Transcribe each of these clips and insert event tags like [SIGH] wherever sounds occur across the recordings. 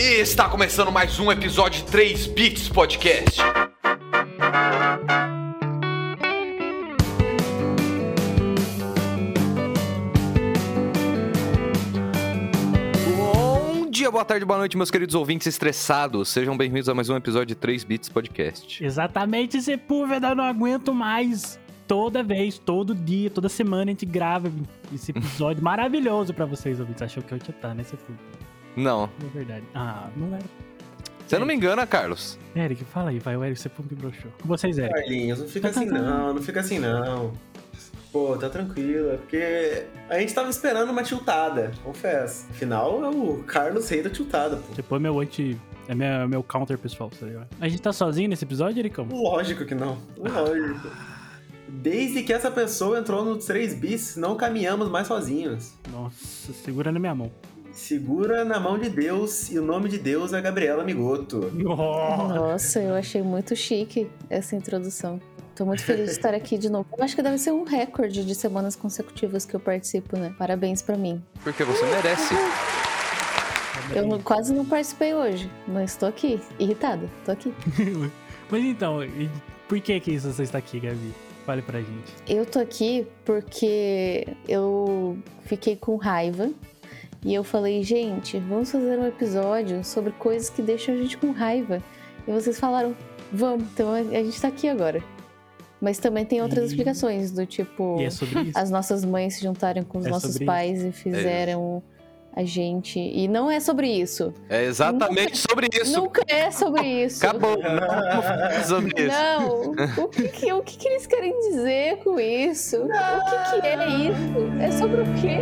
E está começando mais um episódio de 3 Bits Podcast. Bom dia, boa tarde, boa noite, meus queridos ouvintes estressados. Sejam bem-vindos a mais um episódio de 3 Bits Podcast. Exatamente, Sepúlveda, eu não aguento mais. Toda vez, todo dia, toda semana a gente grava esse episódio [LAUGHS] maravilhoso pra vocês ouvintes. Achou que eu tinha estar, né, Sepúlveda? Não, Não é verdade. Ah, não era. você não me engana, Carlos. Eric, fala aí, vai, o Eric Sepúlveda me broxou. Com vocês, Eric. Carlinhos, não fica assim não, não fica assim não. Pô, tá tranquilo, é porque a gente tava esperando uma tiltada, confesso. Afinal, é o Carlos Rei da tiltada, pô. Depois meu anti... É meu, meu counter pessoal, tá ligado? A gente tá sozinho nesse episódio, Ericão? Lógico que não, lógico. Desde que essa pessoa entrou nos 3 bis, não caminhamos mais sozinhos. Nossa, segura na minha mão. Segura na mão de Deus, e o nome de Deus é Gabriela Migoto. Nossa, eu achei muito chique essa introdução. Tô muito feliz de estar aqui de novo. Eu acho que deve ser um recorde de semanas consecutivas que eu participo, né? Parabéns pra mim. Porque você merece. Eu não- quase não participei hoje, mas tô aqui, irritada. Tô aqui. [LAUGHS] Mas então, e por que que você está aqui, Gabi? Fale pra gente. Eu tô aqui porque eu fiquei com raiva e eu falei, gente, vamos fazer um episódio sobre coisas que deixam a gente com raiva. E vocês falaram, vamos, então a gente tá aqui agora. Mas também tem outras E- explicações, do tipo. É sobre isso? as nossas mães se juntarem com os É nossos pais e fizeram a gente. E não é sobre isso. É exatamente sobre isso. Nunca é sobre isso. Acabou. Não falar [LAUGHS] sobre isso. Não. O que, que- o que, que eles querem dizer com isso? O que, que é isso? É sobre o quê?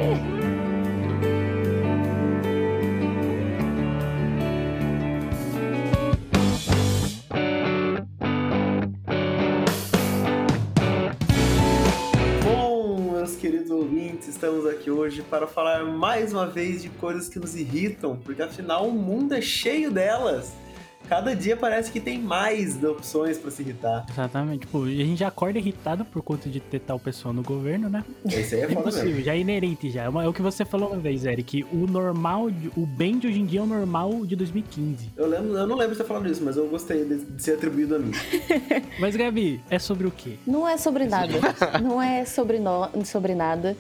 Aqui hoje para falar mais uma vez de coisas que nos irritam, porque afinal o mundo é cheio delas. Cada dia parece que tem mais opções para se irritar. Exatamente. Tipo, a gente já acorda irritado por conta de ter tal pessoa no governo, né? Esse aí é É foda mesmo. impossível, já é inerente já. É é o que você falou uma vez, Eric. O normal, o bem de hoje em dia é o normal de 2015. Eu, lembro, eu não lembro de ter falado isso, mas eu gostei de, de ser atribuído a mim. [LAUGHS] Mas, Gabi, é sobre o quê? Não é sobre nada. [LAUGHS] Não é sobre, no, sobre nada.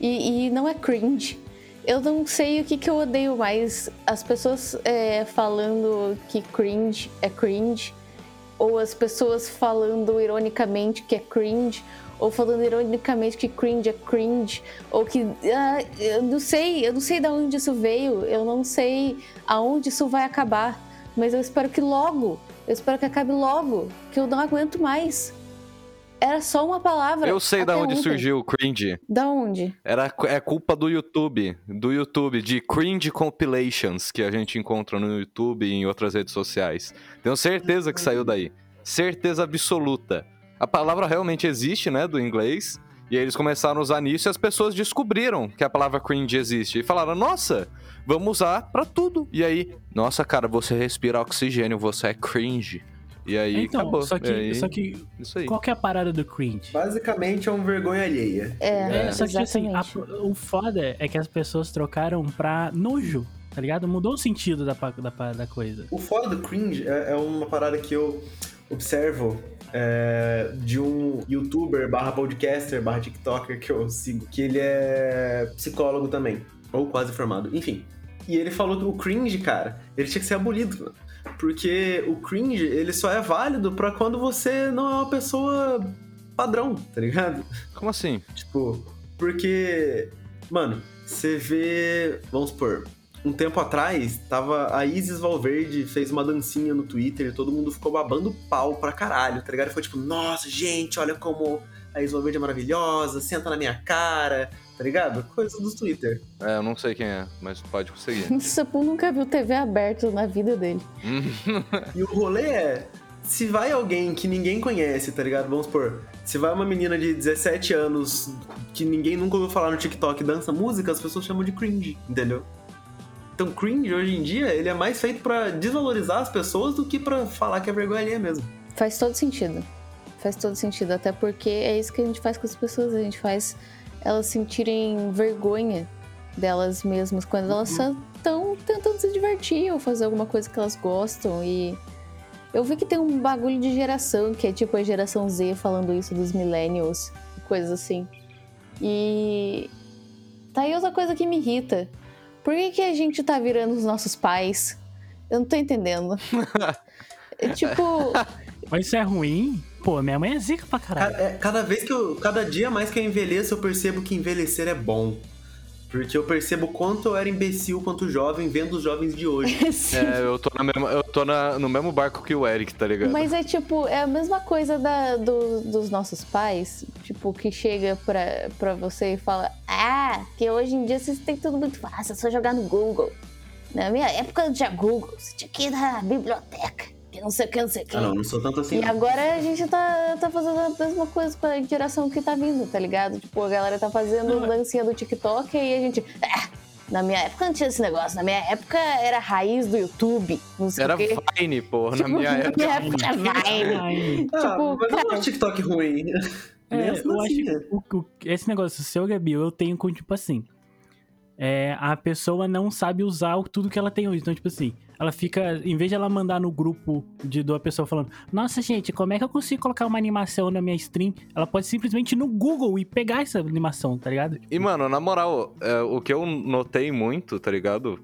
E, e não é cringe. Eu não sei o que, que eu odeio mais. As pessoas é, falando que cringe é cringe. Ou as pessoas falando ironicamente que é cringe. Ou falando ironicamente que cringe é cringe. Ou que. ah, eu não sei. Eu não sei de onde isso veio. Eu não sei aonde isso vai acabar. Mas eu espero que logo. Eu espero que acabe logo. Que eu não aguento mais. Era só uma palavra. Eu sei da onde ontem. surgiu o cringe. Da onde? Era, é culpa do YouTube. Do YouTube, de cringe compilations que a gente encontra no YouTube e em outras redes sociais. Tenho certeza que saiu daí. Certeza absoluta. A palavra realmente existe, né, do inglês. E aí eles começaram a usar nisso e as pessoas descobriram que a palavra cringe existe. E falaram, nossa, vamos usar pra tudo. E aí, nossa, cara, você respira oxigênio, você é cringe. E aí, então, acabou. só que, aí, só que Isso aí. qual que é a parada do cringe? Basicamente é um vergonha alheia. É, É, só que assim, a- o foda é que as pessoas trocaram pra nojo, tá ligado? Mudou o sentido da, da, da coisa. O foda do cringe é, é uma parada que eu observo é, de um youtuber barra podcaster barra tiktoker que eu sigo, que ele é psicólogo também, ou quase formado, enfim. E ele falou que o cringe, cara, ele tinha que ser abolido, mano. Porque o cringe, ele só é válido pra quando você não é uma pessoa padrão, tá ligado? Como assim? Tipo, porque, mano, você vê, vamos supor, um tempo atrás, tava a Isis Valverde fez uma dancinha no Twitter e todo mundo ficou babando pau pra caralho, tá ligado? Foi tipo, nossa, gente, olha como a Isis Valverde é maravilhosa, senta na minha cara, tá ligado? Coisa do Twitter. É, eu não sei quem é, mas pode conseguir. [LAUGHS] O Sapu nunca viu TV aberta na vida dele. E o rolê é, se vai alguém que ninguém conhece, tá ligado? Vamos supor, se vai uma menina de 17 anos que ninguém nunca ouviu falar no TikTok e dança música, as pessoas chamam de cringe, entendeu? Então, cringe hoje em dia, ele é mais feito pra desvalorizar as pessoas do que pra falar que é vergonha alheia mesmo. Faz todo sentido. Faz todo sentido. Até porque é isso que a gente faz com as pessoas. A gente faz elas sentirem vergonha delas mesmas quando elas estão tentando se divertir ou fazer alguma coisa que elas gostam. E eu vi que tem um bagulho de geração, que é tipo a geração Z falando isso dos millennials, coisas assim. E tá aí outra coisa que me irrita. Por que, que a gente tá virando os nossos pais? Eu não tô entendendo. [LAUGHS] é tipo. Mas isso é ruim? Pô, minha mãe é zica pra caralho. Cada, é, cada vez que eu. Cada dia mais que eu envelheço, eu percebo que envelhecer é bom. Porque eu percebo quanto eu era imbecil quanto jovem vendo os jovens de hoje. [LAUGHS] é, eu tô, na mesma, eu tô na, no mesmo barco que o Eric, tá ligado? Mas é tipo, é a mesma coisa da, do, dos nossos pais, tipo, que chega pra, pra você e fala: Ah, que hoje em dia vocês têm tudo muito fácil, é só jogar no Google. Na minha época não tinha Google, você tinha que ir na biblioteca que não sei o que, não sei o que. Ah, não, não sou tanto assim. E agora a gente tá, tá fazendo a mesma coisa com a geração que tá vindo, tá ligado? Tipo, a galera tá fazendo não, dancinha do TikTok e a gente. Ah, na minha época não tinha esse negócio. Na minha época era raiz do YouTube. Não sei era o quê. Vine, porra. Tipo, [LAUGHS] na minha época. Na minha época era Vine. [LAUGHS] Ah, tipo, mas cara... eu não acho TikTok ruim. É, Mesmo eu assim, acho que o, o, esse negócio seu, Gabi, eu tenho com, tipo assim. É, a pessoa não sabe usar tudo que ela tem hoje. Então, tipo assim, ela fica, em vez de ela mandar no grupo de uma pessoa falando, nossa gente, como é que eu consigo colocar uma animação na minha stream? Ela pode simplesmente ir no Google e pegar essa animação, tá ligado? E, mano, na moral, é, o que eu notei muito, tá ligado?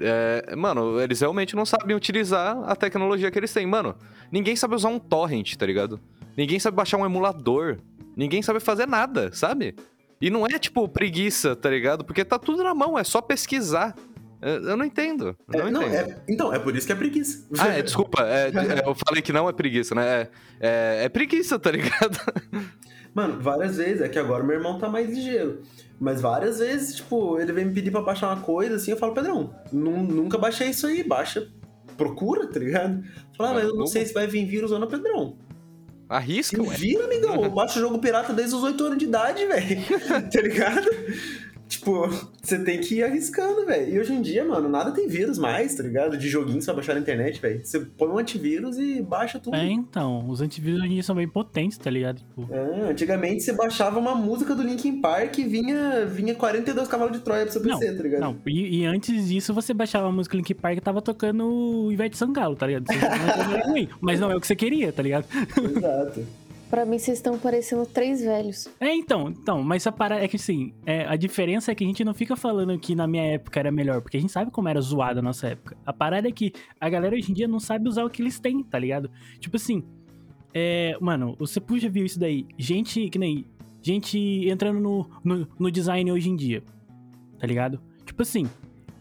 É, mano, eles realmente não sabem utilizar a tecnologia que eles têm. Mano, ninguém sabe usar um torrent, tá ligado? Ninguém sabe baixar um emulador. Ninguém sabe fazer nada, sabe? E não é tipo preguiça, tá ligado? Porque tá tudo na mão, é só pesquisar. Eu não entendo. Eu É, não não, entendo. é- então, é por isso que é preguiça. Ah, é, desculpa. é, é, eu falei que não é preguiça, né? É, é, é preguiça, tá ligado? [LAUGHS] Mano, várias vezes, é que agora meu irmão tá mais ligeiro. Mas várias vezes, tipo, ele vem me pedir pra baixar uma coisa assim, eu falo, Pedrão, nu- nunca baixei isso aí, baixa, procura, tá ligado? Fala, ah, mas eu não sei se vai vir vírus ou não, Pedrão. Arrisca, ué. vira, amigão, [LAUGHS] eu baixo jogo pirata desde os 8 anos de idade, velho. [LAUGHS] tá ligado? Tipo, [LAUGHS] você tem que ir arriscando, velho. E hoje em dia, mano, nada tem vírus mais, tá ligado? De joguinho só baixar na internet, velho. Você põe um antivírus e baixa tudo. É, então, os antivírus hoje em dia são bem potentes, tá ligado? Tipo, É, antigamente você baixava uma música do Linkin Park e vinha, vinha 42 cavalos de Troia pro seu PC, tá ligado? Não, e, e antes disso você baixava a música Link Park e tava tocando o Ivete Sangalo, tá ligado? Você [LAUGHS] não mas não é o que você queria, tá ligado? Exato. Pra mim, vocês estão parecendo três velhos. É, então, então, mas a parada é que assim, é, a diferença é que a gente não fica falando que na minha época era melhor, porque a gente sabe como era zoado a nossa época. A parada é que a galera hoje em dia não sabe usar o que eles têm, tá ligado? Tipo assim, é, mano, você puxa viu isso daí, gente, que nem, gente entrando no, no, no design hoje em dia, tá ligado? Tipo assim,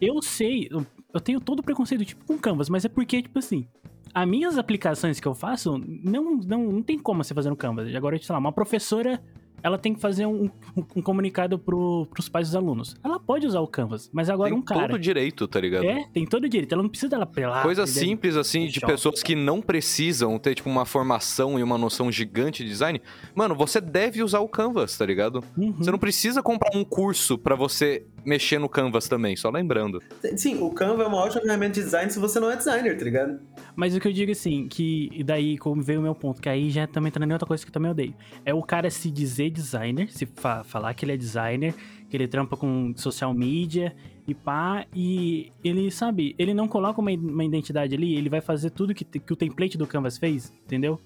eu sei, eu, eu tenho todo o preconceito, tipo, com Canvas, mas é porque, tipo assim, as minhas aplicações que eu faço, não, não, não tem como você fazer no Canvas. Agora, sei lá, uma professora, ela tem que fazer um, um, um comunicado pro, pros pais dos alunos. Ela pode usar o Canvas, mas agora Tem um cara... todo dito, tá ligado? É, tem todo o direito. Ela não precisa dela pelar. Coisa simples, assim, de Shopping. pessoas que não precisam ter, tipo, uma formação e uma noção gigante de design. Mano, você deve usar o Canvas, tá ligado? Uhum. Você não precisa comprar um curso pra você mexer no Canvas também, só lembrando. Sim, o Canva é uma ótima ferramenta de design se você não é designer, tá ligado? Mas o que eu digo assim, que e daí como veio o meu ponto, que aí já também entrando em outra coisa que eu também odeio. É o cara se dizer designer, se fa- falar que ele é designer, que ele trampa com social media e pá, e ele, sabe, ele não coloca uma, uma identidade ali, ele vai fazer tudo que, que o template do Canvas fez, entendeu?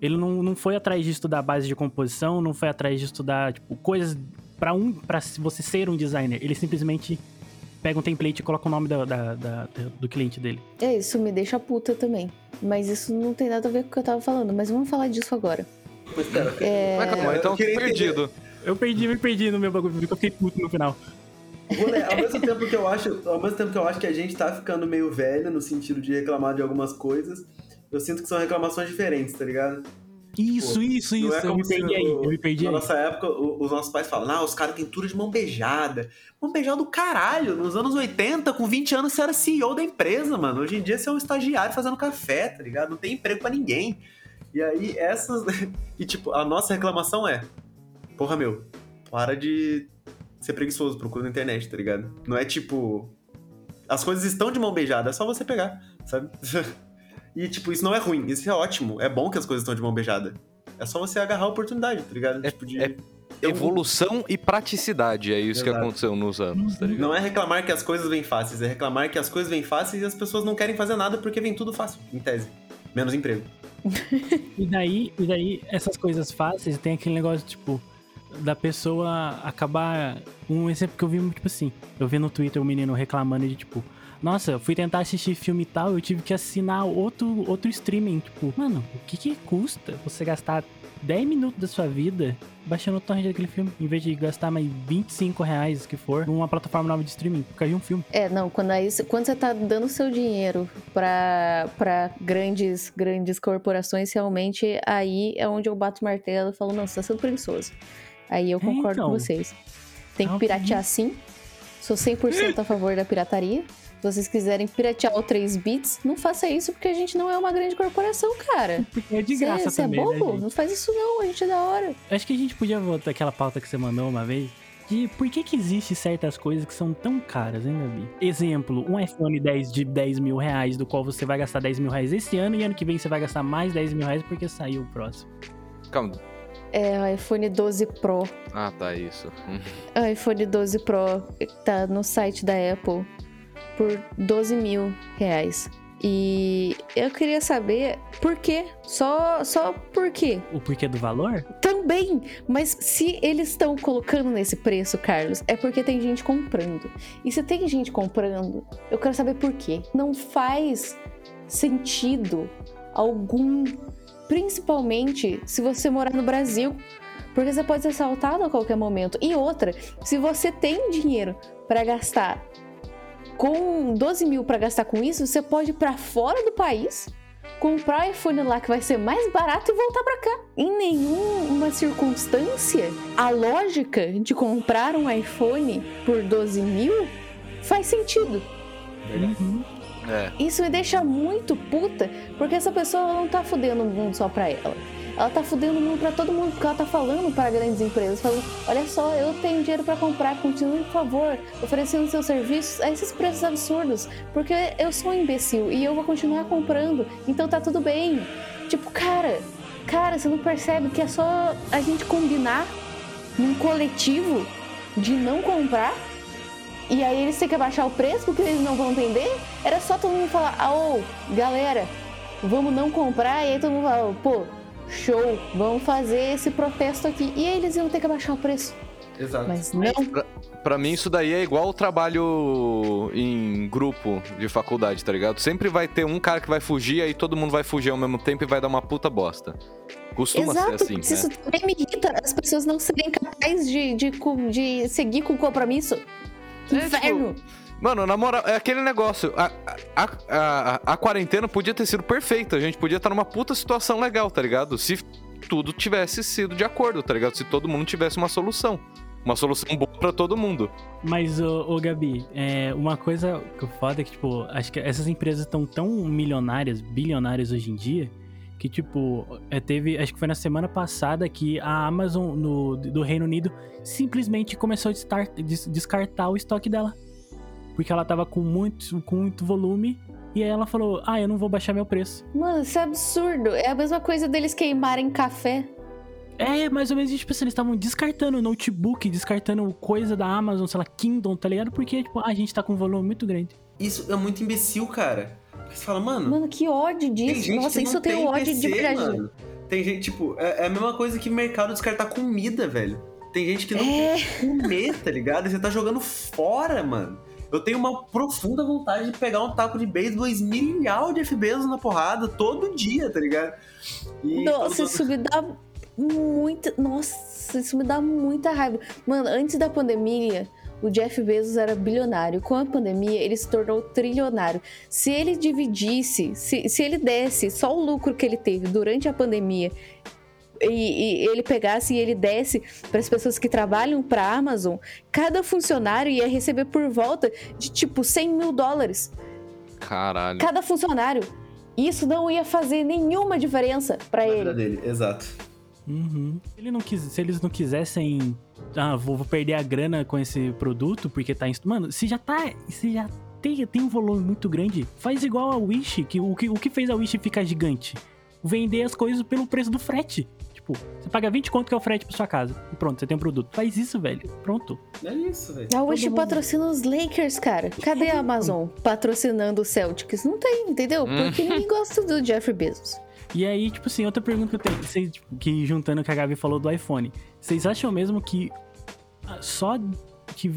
Ele não, não foi atrás de estudar base de composição, não foi atrás de estudar, tipo, coisas pra um, para você ser um designer. Ele simplesmente pega um template e coloca o nome da- da- da- do cliente dele. É, isso me deixa puta também. Mas isso não tem nada a ver com o que eu tava falando. Mas vamos falar disso agora. Cara, É... Mas calma, então eu perdido. Eu perdi, me perdi no meu bagulho, porque eu fiquei puto no final. Ao mesmo tempo que eu acho, ao mesmo tempo que eu acho que a gente tá ficando meio velho no sentido de reclamar de algumas coisas, eu sinto que são reclamações diferentes, tá ligado? Isso, Pô, isso, Não isso. é eu como me se perdi aí, o- eu me perdi Na aí. nossa época, os nossos pais falam, não, os caras têm tudo de mão beijada. Mão beijada do caralho. Nos anos 80, com 20 anos, você era CEO da empresa, mano. Hoje em dia você é um estagiário fazendo café, tá ligado? Não tem emprego pra ninguém. E aí, essas. [LAUGHS] E tipo, a nossa reclamação é: Porra, meu, para de ser preguiçoso, procura na internet, tá ligado? Não é tipo. As coisas estão de mão beijada, é só você pegar, sabe? [LAUGHS] E, tipo, isso não é ruim, isso é ótimo. É bom que as coisas estão de mão beijada. É só você agarrar a oportunidade, tá ligado? tipo, de... é Evolução e praticidade, é isso que Exato. aconteceu nos anos, tá ligado? Não é reclamar que as coisas vêm fáceis, é reclamar que as coisas vêm fáceis e as pessoas não querem fazer nada porque vem tudo fácil, em tese. Menos emprego. [LAUGHS] E daí, e daí, essas coisas fáceis, tem aquele negócio, tipo, da pessoa acabar. Um exemplo que eu vi, tipo assim, eu vi no Twitter um menino reclamando de, tipo, nossa, eu fui tentar assistir filme e tal, eu tive que assinar outro, outro streaming. Tipo, mano, o que que custa você gastar 10 minutos da sua vida baixando o torrent daquele filme, em vez de gastar mais 25 reais que for numa plataforma nova de streaming, por causa de um filme? É, não, quando, aí, quando você tá dando seu dinheiro pra, pra grandes, grandes corporações, realmente aí é onde eu bato o martelo e falo, não, você tá sendo preguiçoso. Aí eu É, concordo então. com vocês. Tem que piratear sim. Sou 100% a favor da pirataria. Se vocês quiserem piratear o 3 bits, não faça isso porque a gente não é uma grande corporação, cara. [LAUGHS] Porque é de Você graça você é também, né, bobo? gente? não faz isso não, a gente é da hora. Acho que a gente podia voltar aquela pauta que você mandou uma vez. De por que que existe certas coisas que são tão caras, hein, Gabi? Exemplo, um iPhone 10 de 10 mil reais, do qual você vai gastar 10 mil reais esse ano e ano que vem você vai gastar mais 10 mil reais porque saiu o próximo. Calma. É o iPhone 12 Pro. Ah, tá, isso. [LAUGHS] O iPhone 12 Pro tá no site da Apple por 12 mil reais. E eu queria saber por quê. Só, só por quê. O porquê do valor? Também, mas se eles estão colocando nesse preço, Carlos, é porque tem gente comprando. E se tem gente comprando, eu quero saber por quê. Não faz sentido algum, principalmente se você morar no Brasil, porque você pode ser assaltado a qualquer momento. E outra, se você tem dinheiro para gastar com 12 mil para gastar com isso, você pode ir para fora do país comprar iPhone lá que vai ser mais barato e voltar pra cá. Em nenhuma circunstância, a lógica de comprar um iPhone por 12 mil faz sentido. Uhum. É. Isso me deixa muito puta, porque essa pessoa não tá fudendo o mundo só pra ela. Ela tá fudendo o mundo pra todo mundo, porque ela tá falando para grandes empresas, falando, olha só, eu tenho dinheiro pra comprar, continue, por favor, oferecendo seus serviços a esses preços absurdos, porque eu sou um imbecil e eu vou continuar comprando, então tá tudo bem. Tipo, cara, cara, você não percebe que é só a gente combinar num coletivo de não comprar e aí eles têm que abaixar o preço porque eles não vão entender? Era só todo mundo falar, ah, ô, galera, vamos não comprar. E aí todo mundo fala, pô, show, vamos fazer esse protesto aqui. E aí eles iam ter que abaixar o preço. Exato. Mas não. Pra mim, isso daí é igual o trabalho em grupo de faculdade, tá ligado? Sempre vai ter um cara que vai fugir, aí todo mundo vai fugir ao mesmo tempo e vai dar uma puta bosta. Costuma Exato, ser assim, isso né? também me irrita, as pessoas não serem capazes de, de, de seguir com o compromisso. Que É, tipo, inferno! Mano, na moral, é aquele negócio. A, a, a, a quarentena podia ter sido perfeita. A gente podia estar numa puta situação legal, tá ligado? Se tudo tivesse sido de acordo, tá ligado? Se todo mundo tivesse uma solução. Uma solução boa pra todo mundo. Mas, ô, Gabi, é, uma coisa que eu foda é que, tipo, acho que essas empresas estão tão milionárias, bilionárias hoje em dia, que, tipo, é, teve, acho que foi na semana passada que a Amazon no, do Reino Unido simplesmente começou a destar- des- descartar o estoque dela. Porque ela tava com muito, com muito volume. E aí ela falou, ah, eu não vou baixar meu preço. Mano, isso é absurdo. É a mesma coisa deles queimarem café. É, mais ou menos, tipo assim, eles estavam descartando notebook, descartando coisa da Amazon, sei lá, Kindle, tá ligado? Porque, tipo, a gente tá com um volume muito grande. Isso é muito imbecil, cara. Porque você fala, mano, Mano, que ódio tem disso. gente Nossa, que isso não eu tenho tem ódio PC, de mano. Tem gente, tipo, é, é a mesma coisa que mercado descartar comida, velho. Tem gente que não É. tem comer, tá ligado? E você tá jogando fora, mano. Eu tenho uma profunda vontade de pegar um taco de beisebol e esmirilhar o Jeff Bezos na porrada todo dia, tá ligado? E Nossa, todo- isso me dá muita. Nossa, isso me dá muita raiva. Mano, antes da pandemia, o Jeff Bezos era bilionário. Com a pandemia, ele se tornou trilionário. Se ele dividisse, se, se ele desse só o lucro que ele teve durante a pandemia. E, e ele pegasse e ele desse para as pessoas que trabalham para a Amazon, cada funcionário ia receber por volta de tipo 100 mil dólares. Caralho. Cada funcionário. Isso não ia fazer nenhuma diferença para ele. vida dele, exato. Uhum. Se, ele não quis, se eles não quisessem. Ah, vou, vou perder a grana com esse produto porque tá. Mano, se já tá. Se já tem, tem um volume muito grande, faz igual a Wish, que o, que o que fez a Wish ficar gigante? Vender as coisas pelo preço do frete. Tipo, você paga 20 conto que é o frete pra sua casa. E pronto, você tem um produto. Faz isso, velho. Pronto. É isso, velho. A Wish mundo- patrocina os Lakers, cara. Cadê a Amazon [LAUGHS] patrocinando os Celtics? Não tem, entendeu? Porque ninguém gosta do Jeffrey Bezos. E aí, tipo assim, outra pergunta que eu tenho, vocês, tipo, que juntando o que a Gabi falou do iPhone, vocês acham mesmo que só que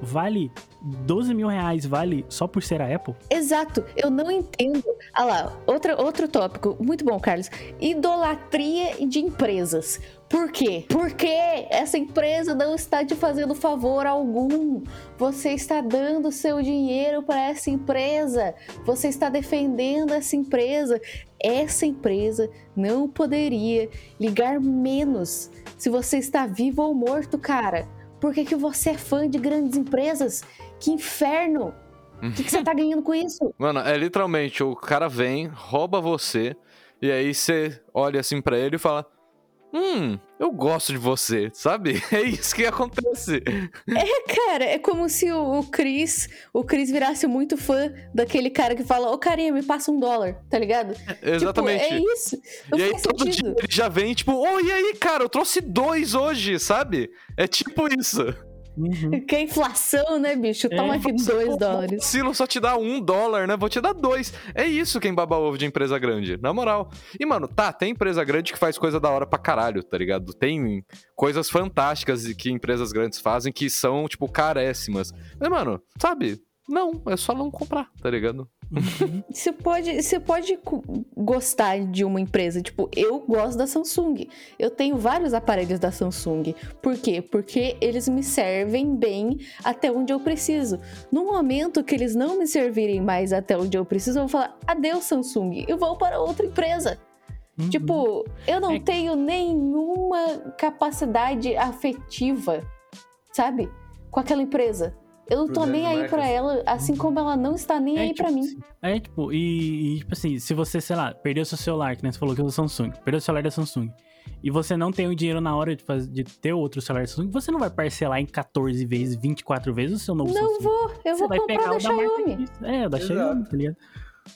vale 12 mil reais vale só por ser a Apple? Exato, eu não entendo. Ah lá, outra, outro tópico. Muito bom, Carlos. Idolatria de empresas. Por quê? Porque essa empresa não está te fazendo favor algum. Você está dando seu dinheiro para essa empresa. Você está defendendo essa empresa. Essa empresa não poderia ligar menos se você está vivo ou morto, cara. Por que, que você é fã de grandes empresas? Que inferno! O que, que você tá ganhando com isso? Mano, é literalmente, o cara vem, rouba você, e aí você olha assim pra ele e fala: Hum, eu gosto de você, sabe? [LAUGHS] É isso que acontece. Cara, é como se o, o Chris, o Chris virasse muito fã daquele cara que fala, ô carinha, me passa um dólar, tá ligado? Exatamente. Tipo, é isso. Não e aí faz todo dia sentido. ele já vem, tipo, ô, e aí, cara, eu trouxe dois hoje, sabe? É tipo isso. Uhum. [LAUGHS] Que é inflação, né, bicho? Toma É, aqui dois dólares. Silo só te dá um dólar, né? Vou te dar dois. É isso quem baba ovo de empresa grande, na moral. E, mano, tá, tem empresa grande que faz coisa da hora pra caralho, tá ligado? Tem coisas fantásticas que empresas grandes fazem que são, tipo, caréssimas. Mas, mano, sabe? Não, é só não comprar, tá ligado? Você pode, você pode gostar de uma empresa. Tipo, eu gosto da Samsung. Eu tenho vários aparelhos da Samsung. Por quê? Porque eles me servem bem até onde eu preciso. No momento que eles não me servirem mais até onde eu preciso, eu vou falar: adeus, Samsung. Eu vou para outra empresa. Uhum. Tipo, eu não É- tenho nenhuma capacidade afetiva, sabe? Com aquela empresa. Eu não tô nem aí pra marcas. ela, assim como ela não está nem aí tipo pra mim. assim, É, tipo, e, e, tipo assim, se você, sei lá, perdeu seu celular, que nem você falou que é o Samsung, perdeu o celular da Samsung, e você não tem o dinheiro na hora de, faz- de ter outro celular da Samsung, você não vai parcelar em 14 vezes, 24 vezes o seu novo Não Samsung. vou, eu Você vou comprar pegar da da Xiaomi. X. É, o da Exato. Xiaomi, tá ligado?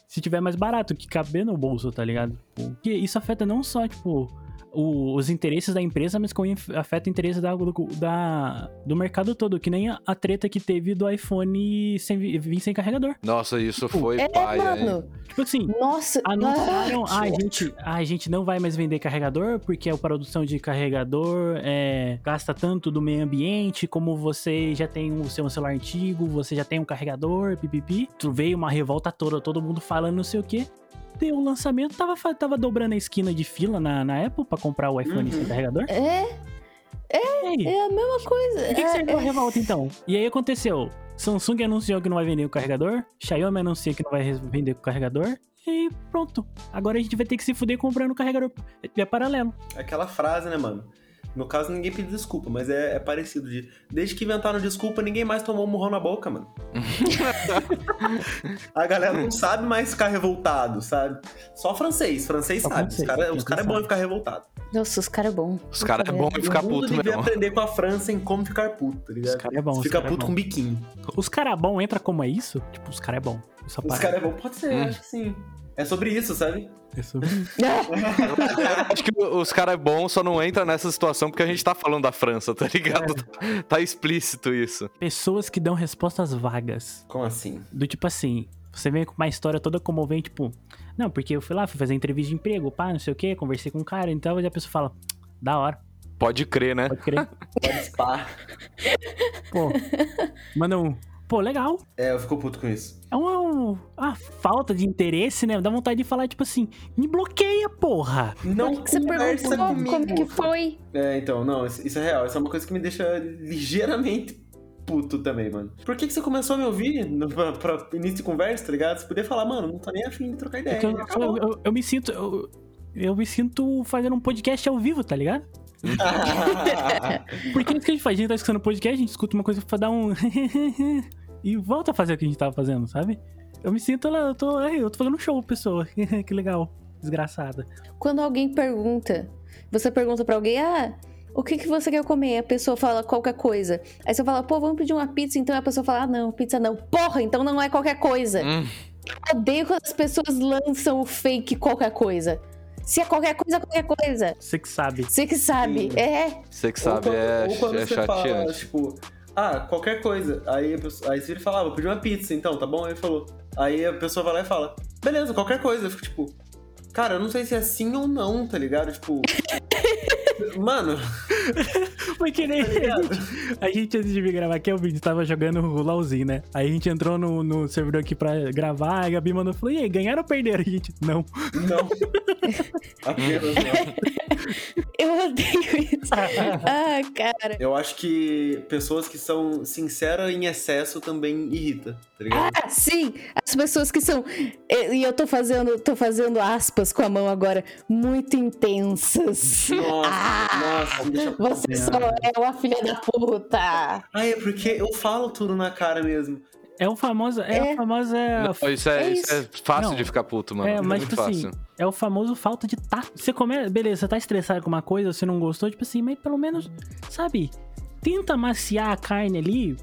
Se tiver mais barato, que caber no bolso, tá ligado? Porque isso afeta não só, tipo, o- os interesses da empresa, mas como afeta o interesse da, do, da- do mercado todo, que nem a, a treta que teve do iPhone sem, vi- vir sem carregador. Nossa, isso foi É, paia, hein? mano. Tipo assim, Nossa, anunciaram, ah, a gente, ah, a gente não vai mais vender carregador porque a produção de carregador é, gasta tanto do meio ambiente, como você já tem o seu celular antigo, você já tem um carregador, pipipi. Tu veio uma revolta toda, todo mundo falando não sei o que. Deu o lançamento, tava, tava dobrando a esquina de fila na, na Apple pra comprar o iPhone Uhum. sem carregador. É, aí? é a mesma coisa. Por que, que É- serviu a revolta então? E aí aconteceu. Samsung anunciou que não vai vender o carregador. Xiaomi anuncia que não vai vender o carregador. E pronto. Agora a gente vai ter que se fuder comprando o carregador. É paralelo. Aquela frase, né, mano? No caso, ninguém pediu desculpa, mas é, é parecido. De, desde que inventaram desculpa, ninguém mais tomou um murrão na boca, mano. [LAUGHS] a galera não sabe mais ficar revoltado, sabe? Só francês. Francês Só sabe. francês, os caras cara é bom em ficar revoltado. Nossa, os caras é bom. Os caras é bom em O ficar mundo puto devia mesmo. aprender com a França em como ficar puto, tá ligado? Os caras é bom. Fica é puto bom. com biquinho. Os caras bom entra como é isso? Tipo, os caras é bom. Os caras é bom, pode ser, Hum. acho que sim. É sobre isso, sabe? É sobre isso. [LAUGHS] Acho que os caras é bom só não entra nessa situação porque a gente tá falando da França, tá ligado? Tá explícito isso. Pessoas que dão respostas vagas. Como assim? Do tipo assim, você vem com uma história toda comovente, tipo, não, porque eu fui lá, fui fazer entrevista de emprego, pá, não sei o quê, conversei com um cara, então a pessoa fala, da hora, Pode crer, né? pode crer. Pode spa. Pô, manda um, pô, legal. É, eu fico puto com isso. É uma, uma falta de interesse, né? Dá vontade de falar, tipo assim, me bloqueia, porra. Não Por que você conversa perguntou comigo. como que foi? É, então, não, isso é real. Isso é uma coisa que me deixa ligeiramente puto também, mano. Por que, que você começou a me ouvir no, pra, pra início de conversa, tá ligado? Você podia falar, mano, não tô nem afim de trocar ideia. Porque eu, eu, eu- eu me sinto. Eu, eu me sinto fazendo um podcast ao vivo, tá ligado? [LAUGHS] Porque é isso que a gente faz. A gente tá escutando podcast, a gente escuta uma coisa pra dar um. [LAUGHS] [LAUGHS] e volta a fazer o que a gente tava fazendo, sabe? Eu me sinto lá, eu tô. ai, Eu tô fazendo um show, pessoa. [LAUGHS] que legal. Desgraçada. Quando alguém pergunta, você pergunta pra alguém, ah, o que, que você quer comer? A pessoa fala qualquer coisa. Aí você fala, pô, vamos pedir uma pizza, então a pessoa fala, ah, não, pizza não. Porra, então não é qualquer coisa. Hum, Eu odeio quando as pessoas lançam o fake qualquer coisa. Se é qualquer coisa, qualquer coisa. Você que sabe. Você que sabe. Sim. É. Você que Ou sabe, quando- é, ou quando é você fala, chateante. tipo, ah, qualquer coisa. Aí, pessoa- aí você vira e fala, ah, vou pedir uma pizza, então, tá bom? Aí ele falou. Aí a pessoa vai lá e fala, beleza, qualquer coisa. Eu fico tipo, cara, eu não sei se é sim ou não, tá ligado? Tipo. [LAUGHS] Mano, Foi que nem tá a gente, antes de vir gravar aqui, o vídeo tava jogando o LOLzinho, né? Aí a gente entrou no, no servidor aqui pra gravar, a Gabi mandou e falou: e aí, ganharam ou perderam? A gente, não. Não. [LAUGHS] Apenas não. [LAUGHS] Eu odeio. [LAUGHS] ah, cara. Eu acho que pessoas que são sinceras em excesso também irrita, tá ligado? Ah, sim! As pessoas que são. E eu tô fazendo, tô fazendo aspas com a mão agora. Muito intensas. Nossa, Ah, nossa, deixa Você só é uma filha da puta. Ah, é porque eu falo tudo na cara mesmo. É o famoso. É, É. a famosa. Não, isso, é, É isso é fácil Não. de ficar puto, mano. É, mas muito tipo fácil. assim, é o famoso falta de tato. Você come, beleza, você tá estressado com uma coisa, você não gostou, tipo assim, mas pelo menos, sabe, tenta maciar a carne ali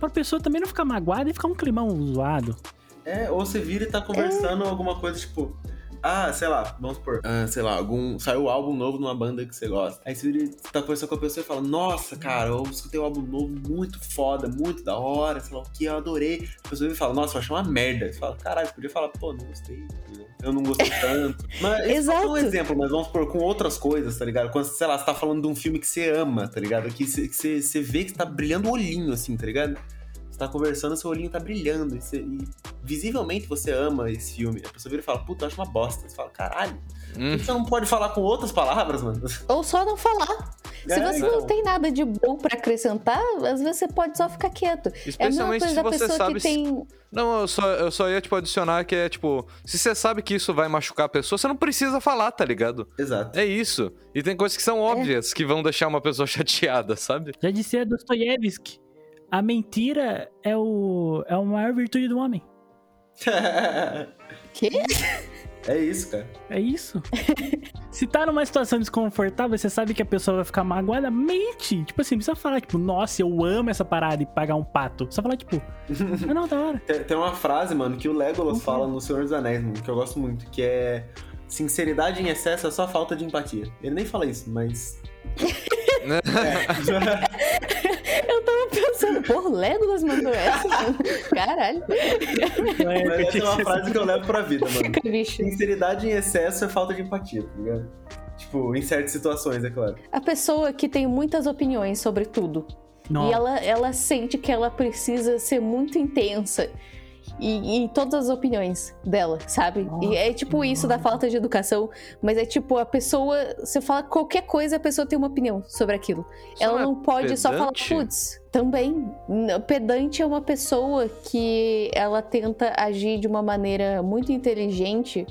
pra pessoa também não ficar magoada e ficar um climão zoado. É, ou você vira e tá conversando alguma coisa, tipo, ah, sei lá, vamos supor, ah, sei lá, algum. Saiu um álbum novo numa banda que você gosta. Aí você tá conversando com a pessoa e fala, nossa, cara, eu escutei um álbum novo muito foda, muito da hora, sei lá o que, eu adorei. A pessoa vira e fala, nossa, eu achei uma merda. Você fala, caralho, podia falar, pô, não gostei, entendeu? eu não gostei tanto. [LAUGHS] Mas esse é um Exato. exemplo, mas vamos supor, com outras coisas, tá ligado? Quando, sei lá, você tá falando de um filme que você ama, tá ligado? Que você, que você, você vê que tá brilhando o olhinho, assim, tá ligado? Tá conversando, seu olhinho tá brilhando. E, você- e visivelmente você ama esse filme. A pessoa vira e fala, puta, eu acho uma bosta. Você fala, caralho, por Hum, que você não pode falar com outras palavras, mano? [LAUGHS] Ou só não falar. Se É, você então. não tem nada de bom pra acrescentar, às vezes você pode só ficar quieto. É a especialmente coisa se você pessoa sabe. que se- tem. Não, eu só, eu só ia, tipo, adicionar que é, tipo, se você sabe que isso vai machucar a pessoa, você não precisa falar, tá ligado? Exato. É isso. E tem coisas que são óbvias que vão deixar uma pessoa [LAUGHS] chateada, sabe? Já dizia Dostoiévski, a mentira é, o, é a maior virtude do homem. [LAUGHS] Quê? é isso, cara. É isso. [LAUGHS] Se tá numa situação desconfortável, você sabe que a pessoa vai ficar magoada, mente. Tipo assim, não precisa falar, tipo, nossa, eu amo essa parada e pagar um pato. Só falar, tipo, ah, [LAUGHS] não, da hora. Tem, tem uma frase, mano, que o Legolas Uhum. fala no Senhor dos Anéis, mano, que eu gosto muito, que é sinceridade em excesso é só falta de empatia. Ele nem fala isso, mas. É. Pensando, porra, o Legolas mandou essa? mano. [LAUGHS] Caralho. É, mas essa é uma frase que eu levo pra vida, mano. Bicho. Sinceridade em excesso é falta de empatia, tá ligado? Tipo, em certas situações, é claro. A pessoa que tem muitas opiniões sobre tudo. E Nossa. ela, ela sente que ela precisa ser muito intensa. E, em todas as opiniões dela, sabe? E é tipo isso da falta de educação, mas é tipo a pessoa, você fala qualquer coisa, a pessoa tem uma opinião sobre aquilo. Isso ela é não pode só falar, pedante? putz, também. Pedante é uma pessoa que ela tenta agir de uma maneira muito inteligente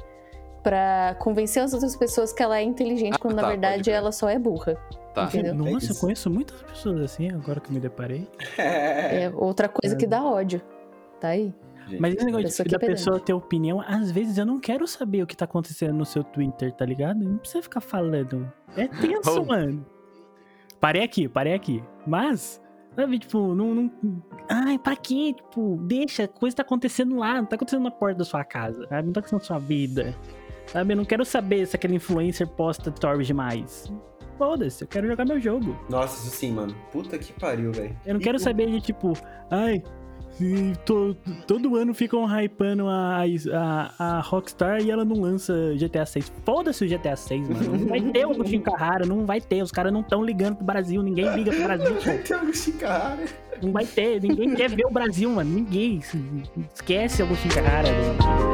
pra convencer as outras pessoas que ela é inteligente, Ah, quando tá, na verdade ela só é burra. Tá. Entendeu? Nossa, É eu conheço muitas pessoas assim, agora que eu me deparei. É outra coisa que dá ódio. Tá aí. Mas esse negócio Pessoa de, que da é pedante. pessoa ter opinião, às vezes eu não quero saber o que tá acontecendo no seu Twitter, tá ligado? Não precisa ficar falando. É tenso, [LAUGHS] Oh. mano. Parei aqui, parei aqui. Mas, sabe, tipo, não. não... Ai, pra quê? Tipo, deixa, a coisa tá acontecendo lá, não tá acontecendo na porta da sua casa, sabe? Não tá acontecendo na sua vida. Sabe? Eu não quero saber se aquele influencer posta stories demais. Foda-se, eu quero jogar meu jogo. Nossa, isso sim, mano. Puta que pariu, velho. Eu não E quero o- saber de tipo, ai, e to- todo ano ficam hypando a, a, a Rockstar e ela não lança GTA 6. Foda-se o GTA 6, mano. Não vai ter o Agostinho Carrara, não vai ter. Os caras não estão ligando pro Brasil, ninguém liga pro Brasil, pô. Tem Agostinho Carrara. Não vai ter, ninguém quer ver o Brasil, mano. Ninguém. Esquece o Agostinho Carrara. do-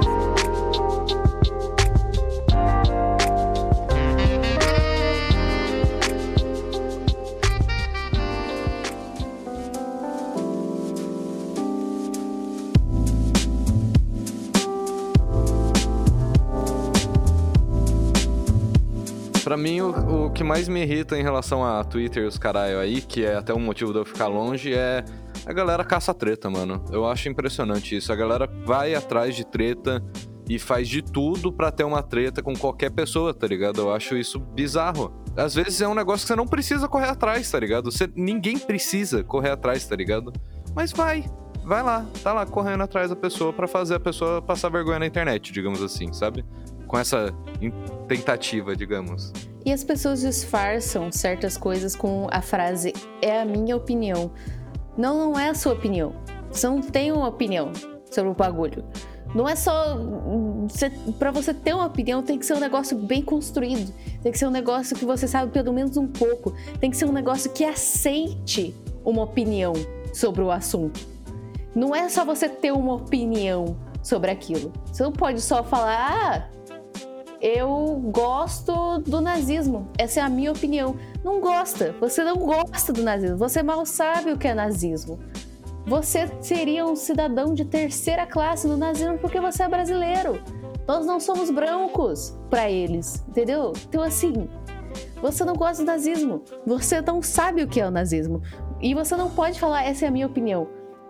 Pra mim, o, o que mais me irrita em relação a Twitter e os caralho aí, que é até um motivo de eu ficar longe, é a galera caça treta, mano. Eu acho impressionante isso. A galera vai atrás de treta e faz de tudo pra ter uma treta com qualquer pessoa, tá ligado? Eu acho isso bizarro. Às vezes é um negócio que você não precisa correr atrás, tá ligado? Você, ninguém precisa correr atrás, tá ligado? Mas vai. Vai lá, tá lá correndo atrás da pessoa pra fazer a pessoa passar vergonha na internet, digamos assim, sabe? Com essa tentativa, digamos. E as pessoas disfarçam certas coisas com a frase é a minha opinião. Não, não é a sua opinião. Você não tem uma opinião sobre o bagulho. Não é só. Pra você ter uma opinião, tem que ser um negócio bem construído. Tem que ser um negócio que você sabe pelo menos um pouco. Tem que ser um negócio que aceite uma opinião sobre o assunto. Não é só você ter uma opinião sobre aquilo. Você não pode só falar, ah, eu gosto do nazismo. Essa é a minha opinião. Não gosta. Você não gosta do nazismo. Você mal sabe o que é nazismo. Você seria um cidadão de terceira classe do nazismo porque você é brasileiro. Nós não somos brancos para eles, entendeu? Então, assim, você não gosta do nazismo. Você não sabe o que é o nazismo. E você não pode falar, essa é a minha opinião.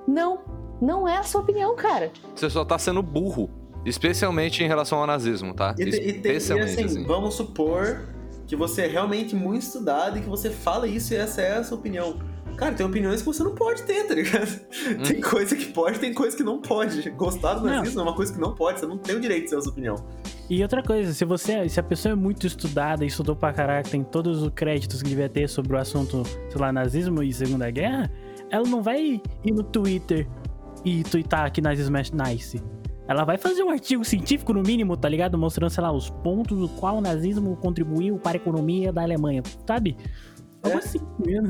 Não, não é a sua opinião, cara. Você só tá sendo burro. Especialmente em relação ao nazismo, tá? E, te- e tem- e Especialmente, assim, assim. vamos supor que você é realmente muito estudado e que você fala isso e essa é a sua opinião. Cara, tem opiniões que você não pode ter, tá ligado? Hum. Tem coisa que pode, tem coisa que não pode. Gostar do Não. nazismo é uma coisa que não pode, você não tem o direito de ser a sua opinião. E outra coisa, se você, se a pessoa é muito estudada, estudou pra caraca, tem todos os créditos que devia ter sobre o assunto, sei lá, nazismo e Segunda Guerra, ela não vai ir no Twitter e twittar que nazismo é nice. Ela vai fazer um artigo científico, no mínimo, tá ligado? Mostrando, sei lá, os pontos do qual o nazismo contribuiu para a economia da Alemanha, sabe? Algo É. assim,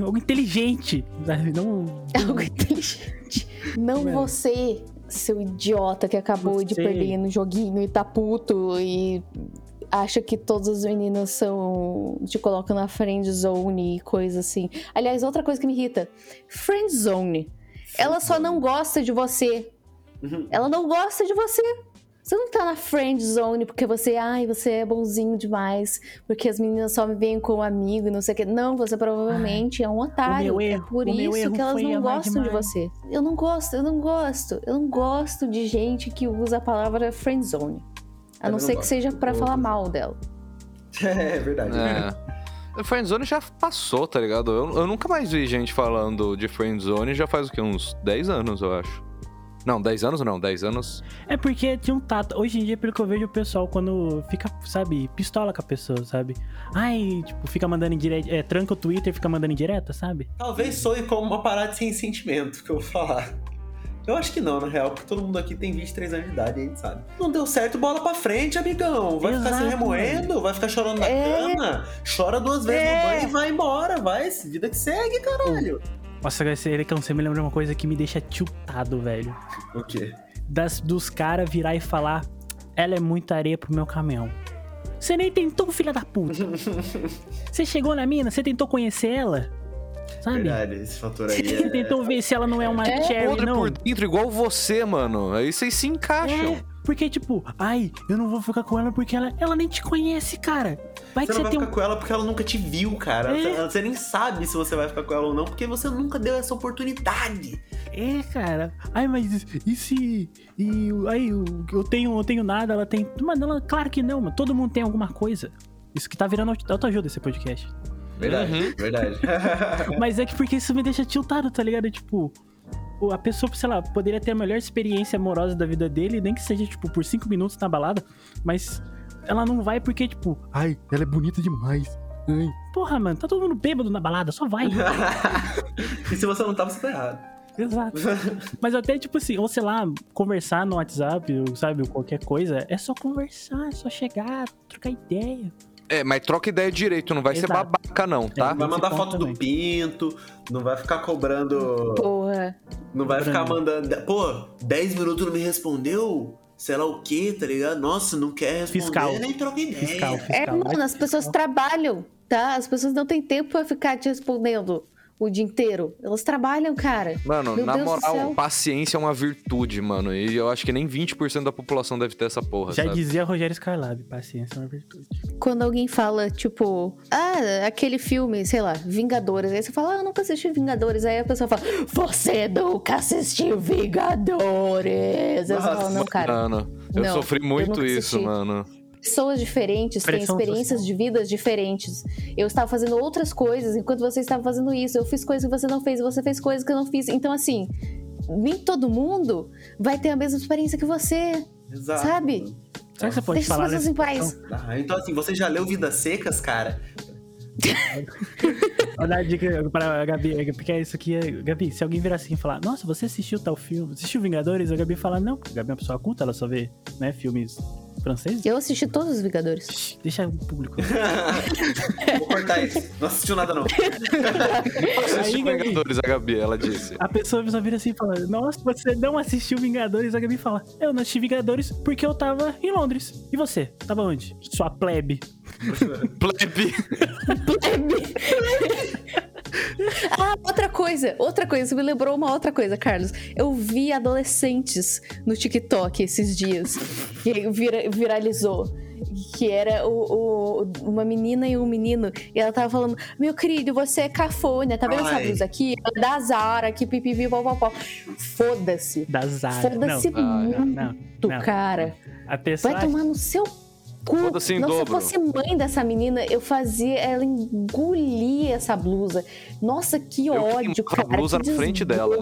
algo inteligente, sabe? Não... É [LAUGHS] algo inteligente. Não É. você, seu idiota que acabou de Você. perder no joguinho e tá puto e acha que todas as meninas são. te colocam na friend zone e coisa assim. Aliás, outra coisa que me irrita: friend zone. Ela só não gosta de você. Uhum. Ela não gosta de você. Você não tá na friend zone porque você, ai, você é bonzinho demais, porque as meninas só me veem como amigo e não sei o quê. Não, você provavelmente é um otário. meu é erro- por o meu isso erro que elas não gostam de você. Eu não gosto, eu não gosto. Eu não gosto de gente que usa a palavra friend zone. A não não ser que seja pra Eu- falar mal dela. [LAUGHS] É verdade. É. Friendzone já passou, tá ligado? Eu, eu nunca mais vi gente falando de Friendzone já faz o quê? Uns 10 anos, eu acho. Não, 10 anos não, 10 anos. É porque tinha um tato. Hoje em dia, pelo que eu vejo, o pessoal quando fica, sabe, pistola com a pessoa, sabe? Ai, tipo, fica mandando em direta. É, tranca o Twitter e fica mandando em direta, sabe? Talvez soe como uma parada sem sentimento, que eu vou falar. Eu acho que não, na real, porque todo mundo aqui tem 23 anos de idade, a gente sabe. Não deu certo, bola pra frente, amigão. Vai ficar se Exato, remoendo, vai ficar chorando na É. cama, chora duas vezes É. no banho e vai embora, vai. Vida que segue, caralho. Nossa, esse Erecão, você me lembra uma coisa que me deixa tiltado, velho. O quê? Das, dos caras virar e falar: ela é muita areia pro meu caminhão. Você nem tentou, filha da puta. [LAUGHS] Você chegou na mina, você tentou conhecer ela? Sabe? Verdade, esse fator aí Você é... tentou ver se ela não é uma É, cherry, Podre não. por dentro, igual você, mano. Aí vocês se encaixam. É, porque, tipo, ai, eu não vou ficar com ela porque ela, ela nem te conhece, cara. Vai Você que não você vai tem ficar um. com ela porque ela nunca te viu, cara. É. Você, você nem sabe se você vai ficar com ela ou não, porque você nunca deu essa oportunidade. É, cara. Ai, mas e se. E aí, eu, eu tenho, eu tenho nada, ela tem. Mano, ela, claro que não, mano. Todo mundo tem alguma coisa. Isso que tá virando auto- autoajuda esse podcast. Verdade, Uhum. verdade. [LAUGHS] Mas é que porque isso me deixa tiltado, tá ligado? Tipo, a pessoa, sei lá, poderia ter a melhor experiência amorosa da vida dele, nem que seja, tipo, por cinco minutos na balada, mas ela não vai porque, tipo, ai, ela é bonita demais. Ai. Porra, mano, tá todo mundo bêbado na balada, só vai. [LAUGHS] e se você não tava, você tá errado. Exato. Mas até, tipo assim, ou sei lá, conversar no WhatsApp, ou, sabe, ou qualquer coisa, é só conversar, é só chegar, trocar ideia. É, mas troca ideia direito, não vai ser Exato. babaca, não, tá? É, Vai mandar foto do pinto, não vai ficar cobrando. Porra. Não vai ficar mandando. Pô, 10 minutos não me respondeu? Sei lá o quê, tá ligado? Nossa, não quer responder, Fiscal. nem troca ideia. Fiscal, É, fiscal. mano, as pessoas trabalham, tá? As pessoas não têm tempo pra ficar te respondendo o dia inteiro. Elas trabalham, cara. Mano, Meu na Deus moral, paciência é uma virtude, mano. E eu acho que nem 20% da população deve ter essa porra, Já sabe? dizia Rogério Skylab, paciência é uma virtude. Quando alguém fala, tipo, ah, aquele filme, sei lá, Vingadores. Aí você fala, ah, eu nunca assisti Vingadores. Aí a pessoa fala, você nunca assistiu Vingadores. Aí você Nossa, fala, não, cara. Mano, eu Não, sofri eu muito nunca isso, assisti. mano. Pessoas diferentes têm experiências social. de vidas diferentes. Eu estava fazendo outras coisas enquanto você estava fazendo isso. Eu fiz coisas que você não fez, você fez coisas que eu não fiz. Então, assim, nem todo mundo vai ter a mesma experiência que você, Exato. sabe? Será que você pode Deixa as falar pessoas nessa em paz. Ah, então assim, você já leu Vidas Secas, cara? [LAUGHS] Vou dar a dica pra Gabi, porque é isso aqui. é- Gabi, se alguém virar assim e falar, nossa, você assistiu tal filme? Assistiu Vingadores? A Gabi fala, não, porque a Gabi é uma pessoa culta, ela só vê, né, filmes franceses. Eu assisti todos os Vingadores. Deixa o público. [LAUGHS] Vou cortar isso. Não assistiu nada, não. Gabi. Vingadores, a Gabi, ela disse. A pessoa só vira assim e fala, nossa, você não assistiu Vingadores? A Gabi fala, eu não assisti Vingadores porque eu tava em Londres. E você? Tava onde? Sua plebe. Plebe. [LAUGHS] [LAUGHS] Ah, outra coisa, outra coisa, você me lembrou uma outra coisa, Carlos. Eu vi adolescentes no TikTok esses dias, que vira- viralizou. Que era o, o- uma menina e um menino, e ela tava falando: Meu querido, você é cafona, tá vendo essa Ai. blusa aqui? É da Zara, que pipipi, popopó. Foda-se. Da Zara. Foda-se Não, Ah, muito, não. cara. a pessoa Vai tomar no seu cu. Foda-se em Não, se eu dobro. fosse mãe dessa menina, eu fazia ela engolir essa blusa. Nossa, que Eu ódio, queimava a cara. blusa que na frente dela.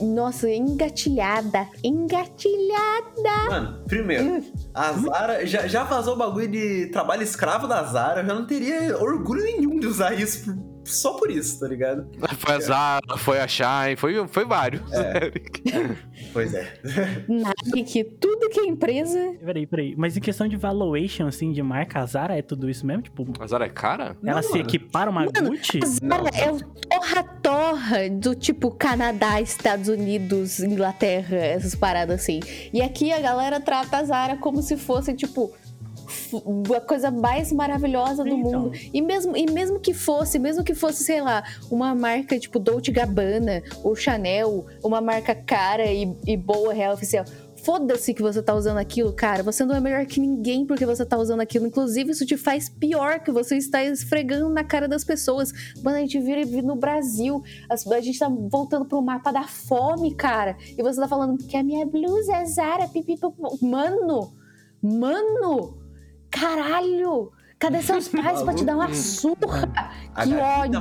Nossa, engatilhada. Engatilhada. Mano, primeiro, a Zara já, já vazou o bagulho de trabalho escravo da Zara. Eu já não teria orgulho nenhum de usar isso só por isso, tá ligado? [LAUGHS] Foi a Zara, foi a Shine, foi, foi vários. [LAUGHS] Pois é. Nike, tudo que é empresa. Peraí, peraí. Mas em questão de valuation, assim, de marca, a Zara é tudo isso mesmo? Tipo, A Zara é cara? ela Não, se mano. equipara uma Mano, Gucci? A Zara é o torra-torra do tipo Canadá, Estados Unidos, Inglaterra, essas paradas assim. E aqui a galera trata a Zara como se fosse, tipo, a coisa mais maravilhosa do Então. mundo. E mesmo, e mesmo que fosse, mesmo que fosse, sei lá, uma marca tipo Dolce Gabbana ou Chanel, uma marca cara e, e boa, real, oficial. Foda-se que você tá usando aquilo, cara. Você não é melhor que ninguém porque você tá usando aquilo. Inclusive, isso te faz pior que você está esfregando na cara das pessoas. Quando a gente vira no Brasil, as- a gente tá voltando pro mapa da fome, cara. E você tá falando que a minha blusa é Zara, pipi, pipi. Mano! Mano! Caralho! Cadê seus [LAUGHS] pais pra te dar uma surra? A Que tá ódio!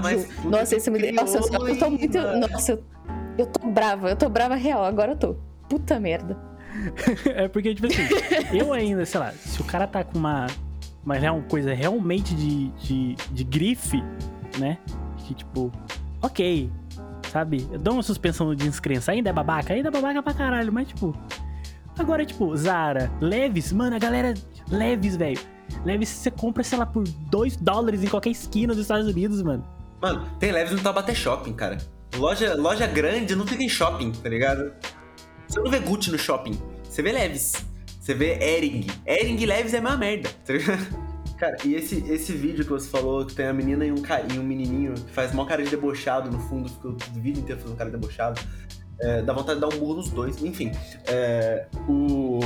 Nossa, esse me Nossa, eu, eu tô muito. Nossa, eu, eu tô brava, eu tô brava real, agora eu tô. Puta merda. [LAUGHS] É porque, tipo assim, eu ainda, sei lá, se o cara tá com uma, uma real- coisa realmente de, de, de grife, né? Que tipo, ok, sabe? Eu dou uma suspensão de descrença. Ainda é babaca? Ainda é babaca pra caralho, mas tipo. Agora, tipo, Zara, Leves, mano, a galera. Leves, velho. Leves você compra, sei lá, por 2 dólares em qualquer esquina dos Estados Unidos, mano. Mano, tem leves no Taubaté Shopping, cara. Loja, loja grande não fica em shopping, tá ligado? Você não vê Gucci no shopping. Você vê leves. Você vê Ering. Ering e leves é a mesma merda, tá ligado? [LAUGHS] Cara, e esse, esse vídeo que você falou, que tem a menina e um, e um menininho que faz mó cara de debochado no fundo, fica o vídeo inteiro fazendo cara de debochado, é, dá vontade de dar um burro nos dois. Enfim, é, o...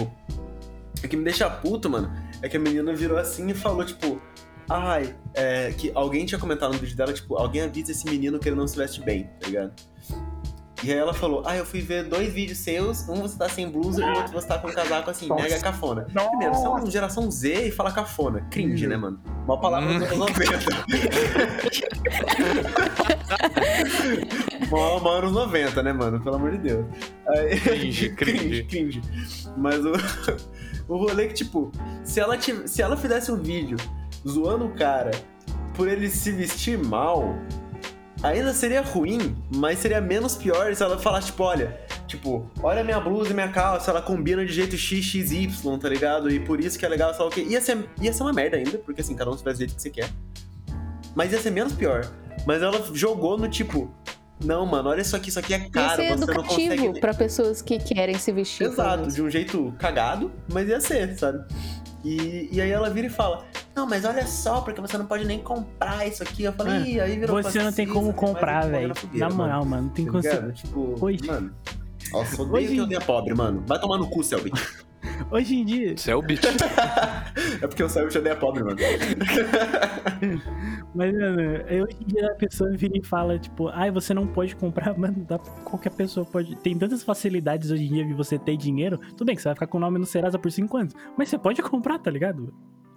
O que me deixa puto, mano, é que a menina virou assim e falou, tipo... Ai, é, que alguém tinha comentado no vídeo dela, tipo, alguém avisa esse menino que ele não se veste bem, tá ligado? E aí ela falou, ah, eu fui ver dois vídeos seus, um você tá sem blusa e o outro você tá com um casaco assim, Nossa. mega cafona. Primeiro, você é uma geração Z e fala cafona. Cringe, né, mano? Uma palavra dos anos 90. Uma, uma anos 90, né, mano? Pelo amor de Deus. Aí- Cringe, [LAUGHS] cringe, cringe. cringe. Mas o, o rolê é que, tipo, se ela, tiv- se ela fizesse um vídeo zoando o cara por ele se vestir mal, ainda seria ruim, mas seria menos pior se ela falasse, tipo, olha, tipo, olha minha blusa e minha calça, ela combina de jeito XXY, tá ligado? E por isso que é legal, sei lá o quê. Ia ser, ia ser uma merda ainda, porque assim, cada um se faz do jeito que você quer. Mas ia ser menos pior. Mas ela jogou no tipo, não, mano, olha isso aqui, isso aqui é Ia caro, ser você não educativo consegue. pra pessoas que querem se vestir. Exato, de um jeito cagado, mas ia ser, sabe? E, e aí ela vira e fala: Não, mas olha só, porque você não pode nem comprar isso aqui. Eu falei, Mano, Ih, aí virou Você não tem como comprar, velho. na moral, mano, não tem como. Tipo, Hoje- mano. Nossa, odeio Hoje- que eu odeia pobre, mano. Vai tomar no cu, Selby. [LAUGHS] Hoje em dia, Isso é [LAUGHS] é porque o Selby odeia pobre, mano. [LAUGHS] Mas, mano, eu- hoje em dia a pessoa vira e fala, tipo, ai, você não pode comprar, mano, dá, qualquer pessoa pode. Tem tantas facilidades hoje em dia de você ter dinheiro. Tudo bem que você vai ficar com o nome no Serasa por 5 anos. Mas você pode comprar, tá ligado?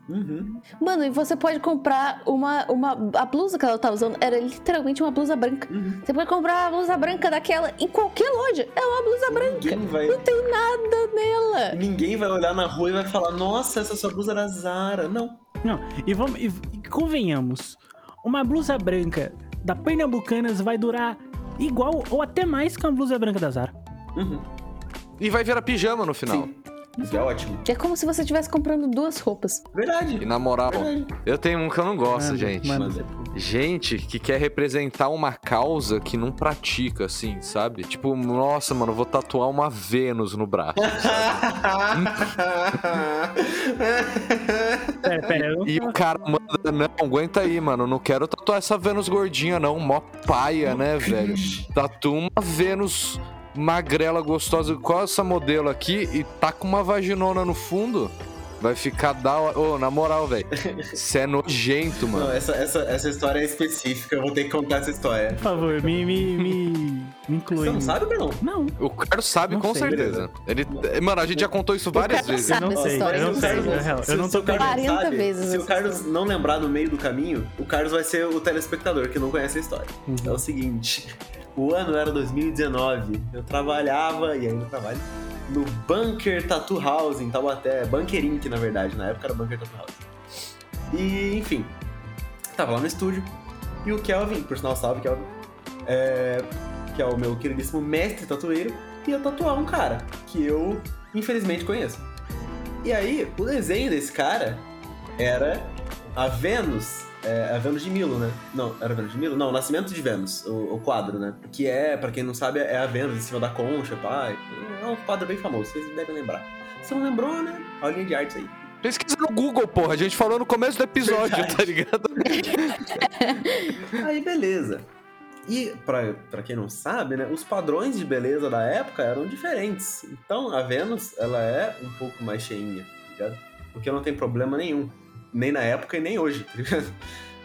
Uhum. Mano, e você pode comprar uma, uma. A blusa que ela tá usando era literalmente uma blusa branca. Uhum. Você pode comprar uma blusa branca daquela em qualquer loja. É uma blusa branca. Ninguém vai, Não tem nada nela. ninguém vai olhar na rua e vai falar, nossa, essa sua blusa era Zara. Não. Não, e vamos. E, e convenhamos. Uma blusa branca da Pernambucanas vai durar igual ou até mais que uma blusa branca da Zara. Uhum. E vai virar pijama no final. Sim. Isso é ótimo. É como se você estivesse comprando duas roupas. Verdade. E na moral, Verdade. eu tenho um que eu não gosto, Manda, gente. Manda. Gente que quer representar uma causa que não pratica, assim, sabe? Tipo, nossa, mano, eu vou tatuar uma Vênus no braço. [LAUGHS] Pera, pera, E o cara manda, não, aguenta aí, mano, não quero tatuar essa Vênus gordinha, não. Mó paia, né, velho? [LAUGHS] Tatua uma Vênus magrela, gostosa, qual essa modelo aqui, e tá com uma vaginona no fundo. Vai ficar da hora. Ô, na moral, velho. [LAUGHS] Você é nojento, mano. Não, essa, essa, essa história é específica, eu vou ter que contar essa história. Por favor, me, me, me, me inclui. Você não sabe, Bruno? Não. O Carlos sabe Não com sei, certeza. Ele, mano, a gente já contou isso várias vezes. sabe. Eu não essa sei, história, eu não eu sei. não Se- Eu não se o tô Carlos 40 sabe, vezes Se o Carlos não lembrar no meio do caminho, o Carlos vai ser o telespectador que não conhece a história. Uhum. É o seguinte: o ano era 2019, eu trabalhava, e ainda trabalho, no Bunker Tattoo House em Taubaté. Bunker Inc, na verdade, na época era Bunker Tattoo House. E, enfim, tava lá no estúdio, e o Kelvin, por sinal, salve, Kelvin, é, que é o meu queridíssimo mestre tatueiro, ia tatuar um cara que eu, infelizmente, conheço. E aí, o desenho desse cara era a Vênus, é, a Vênus de Milo, né? Não, era a Vênus de Milo? Não, o Nascimento de Vênus, o, o quadro, né? Que é, pra quem não sabe, é a Vênus em cima da concha, pai. É um quadro bem famoso, vocês devem lembrar. Se não lembrou, né? Aulinha de artes aí. Pesquisa no Google, porra. A gente falou no começo do episódio, Verdade. tá ligado? [LAUGHS] Aí, beleza. E, pra quem não sabe, né, os padrões de beleza da época eram diferentes. Então, a Vênus, ela é um pouco mais cheinha, tá ligado? Porque não tem problema nenhum. Nem na época e nem hoje, tá ligado? [LAUGHS]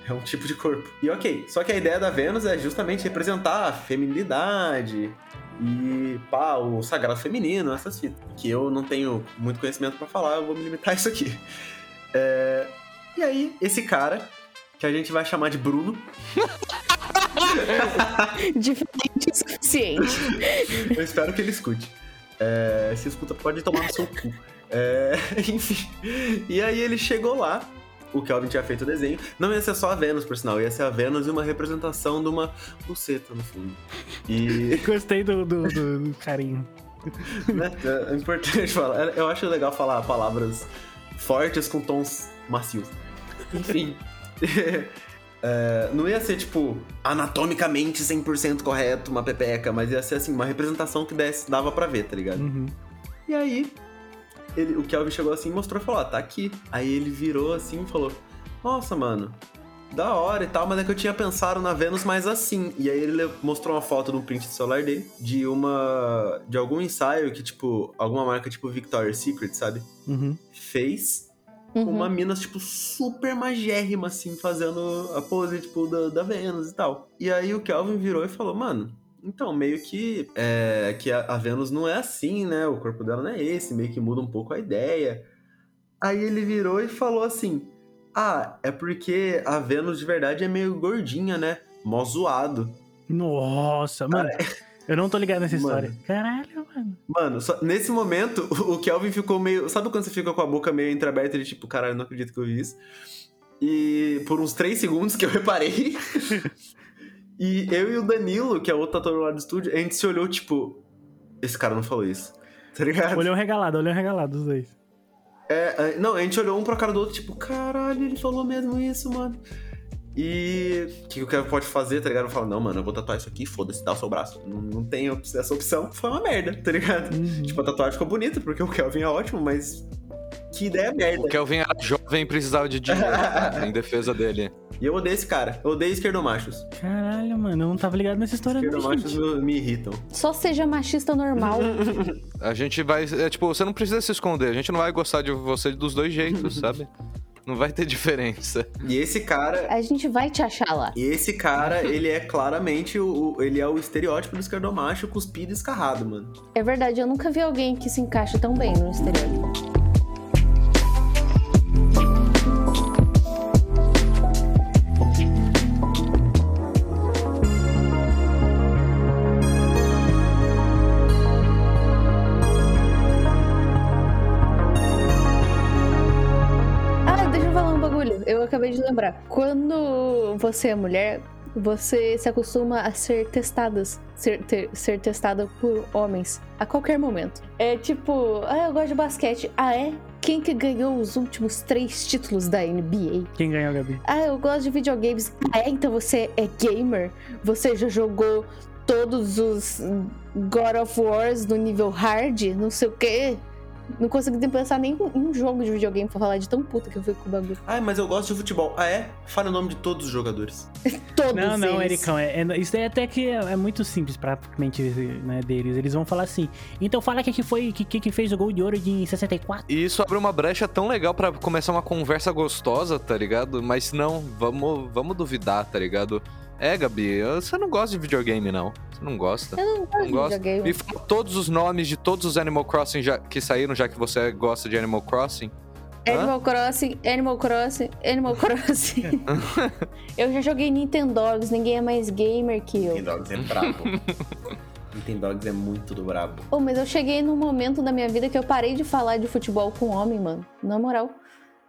É um tipo de corpo. E ok, só que a ideia da Vênus é justamente representar a feminilidade e, pá, o sagrado feminino, essas fitas. Que eu não tenho muito conhecimento pra falar, eu vou me limitar a isso aqui. É, E aí, esse cara, que a gente vai chamar de Bruno, [LAUGHS] Diferente o suficiente. Eu espero que ele escute. É, se escuta, pode tomar no seu cu. É, [LAUGHS] enfim. E aí ele chegou lá. O Kelvin tinha feito o desenho. Não ia ser só a Vênus, por sinal. Ia ser a Vênus e uma representação de uma buceta no fundo. E [LAUGHS] Gostei do, do, do- do carinho. né, é importante falar. Eu acho legal falar palavras fortes com tons macios. Enfim. [LAUGHS] É, não ia ser, tipo, anatomicamente 100% correto uma pepeca, mas ia ser, assim, uma representação que desse, dava pra ver, tá ligado? Uhum. E aí, ele, o Kelvin chegou assim e mostrou e falou: Ó, tá aqui. Aí ele virou assim e falou: Nossa, mano, da hora e tal, mas é que eu tinha pensado na Vênus mais assim. E aí ele le- mostrou uma foto no print do celular dele de uma. de algum ensaio que, tipo, alguma marca tipo Victoria's Secret, sabe? Uhum. Fez com Uhum. uma mina, tipo, super magérrima, assim, fazendo a pose, tipo, da, da Vênus e tal. E aí o Kelvin virou e falou, mano, então, meio que, é, que a, a Vênus não é assim, né? O corpo dela não é esse, meio que muda um pouco a ideia. Aí ele virou e falou assim, ah, é porque a Vênus de verdade é meio gordinha, né? Mó zoado. Nossa, mano. Eu não tô ligado nessa [LAUGHS] Mano. história. Caralho, mano. Mano, só- nesse momento, o [LAUGHS] o Kelvin ficou meio. Sabe quando você fica com a boca meio entreaberta e tipo, caralho, não acredito que eu vi isso? E por uns três segundos que eu reparei. [LAUGHS] e eu e o Danilo, que é outro ator lá do estúdio, a gente se olhou, tipo, esse cara não falou isso. Tá ligado? Olhão regalado, olhão regalado, os dois. É, é, não, a gente olhou um pra cara do outro, tipo, caralho, ele falou mesmo isso, mano. E o que o Kevin pode fazer, tá ligado? Eu falo, não, mano, eu vou tatuar isso aqui, foda-se, dá o seu braço. Não, não tem essa opção. Foi uma merda, tá ligado? Uhum. Tipo, a tatuagem ficou bonita, porque o Kelvin é ótimo, mas que ideia merda. O Kelvin era jovem e precisava de dinheiro tá? [LAUGHS] em defesa dele. E eu odeio esse cara. Eu odeio esquerdomachos. Caralho, mano, eu não tava ligado nessa história não, Esquerdomachos gente. me, me irritam. Só seja machista normal. [LAUGHS] A gente vai. É, tipo, você não precisa se esconder. A gente não vai gostar de você dos dois jeitos, [LAUGHS] sabe? Não vai ter diferença. E esse cara. A gente vai te achar lá. E esse cara, ele é claramente o, o- ele é o estereótipo do esquerdomacho cuspido e escarrado, mano. É verdade, eu nunca vi alguém que se encaixa tão bem no exterior. Acabei de lembrar. Quando você é mulher, você se acostuma a ser testadas, ser, ter, ser testada por homens a qualquer momento. É tipo, ah, eu gosto de basquete. Ah, é? Quem que ganhou os últimos três títulos da NBA? Quem ganhou, Gabi? Ah, eu gosto de videogames. Ah, é? Então você é gamer? Você já jogou todos os God of Wars no nível hard? Não sei o quê? Não consegui pensar nem em um jogo de videogame pra falar de tão puta que eu fui com o bagulho. Ah, mas eu gosto de futebol. Ah, é? Fala o nome de todos os jogadores. [LAUGHS] Todos Não, não, eles. Ericão, é, é- isso daí até que é, é muito simples praticamente né, deles. Eles vão falar assim, então fala que que foi, que, que que fez o gol de ouro de 64. E isso abre uma brecha tão legal pra começar uma conversa gostosa, tá ligado? Mas não, vamos, vamos duvidar, tá ligado? É, Gabi, você não gosta de videogame, não. Você não gosta. Eu não gosto Não de gosta? videogame. Me fala todos os nomes de todos os Animal Crossing já- que saíram, já que você gosta de Animal Crossing. Hã? Animal Crossing, Animal Crossing, Animal Crossing. [LAUGHS] eu já joguei Nintendogs, ninguém é mais gamer que eu. Nintendogs é brabo. [LAUGHS] Nintendogs é muito do brabo. Oh, mas eu cheguei num momento da minha vida que eu parei de falar de futebol com homem, mano. Na moral.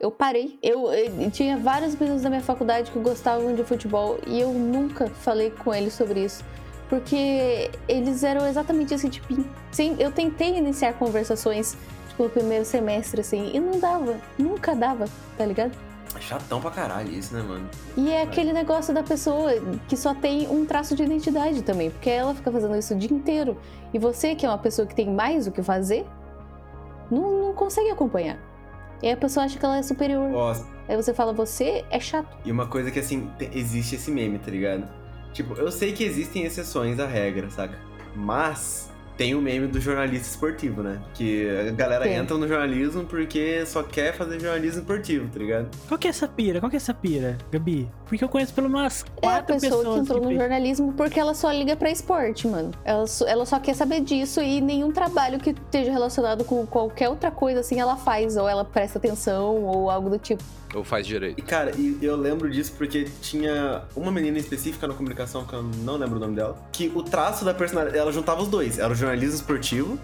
Eu parei. Eu, eu tinha vários meninos da minha faculdade que gostavam de futebol e eu nunca falei com eles sobre isso. Porque eles eram exatamente esse tipo. Sim, eu tentei iniciar conversações, tipo, no primeiro semestre, assim, e não dava. Nunca dava, tá ligado? Chatão pra caralho isso, né, mano? E é aquele negócio da pessoa que só tem um traço de identidade também, porque ela fica fazendo isso o dia inteiro. E você, que é uma pessoa que tem mais o que fazer, não, não consegue acompanhar. E aí a pessoa acha que ela é superior. Ó, Aí você fala, você é chato. e uma coisa que, assim, te- existe esse meme, tá ligado? Tipo, eu sei que existem exceções à regra, saca? Mas tem o meme do jornalista esportivo, né? Que a galera Tem. entra no jornalismo porque só quer fazer jornalismo esportivo, tá ligado? Qual que é essa pira? Qual que é essa pira, Gabi? Porque eu conheço pelo menos É a quatro pessoa que pessoas entrou no fez- jornalismo porque ela só liga pra esporte, mano. Ela só, ela só quer saber disso e nenhum trabalho que esteja relacionado com qualquer outra coisa assim ela faz, ou ela presta atenção, ou algo do tipo. Ou faz direito. E, cara, e eu lembro disso porque tinha uma menina específica na comunicação, que eu não lembro o nome dela, que o traço da personalidade, ela juntava os dois. Era o jornalismo esportivo,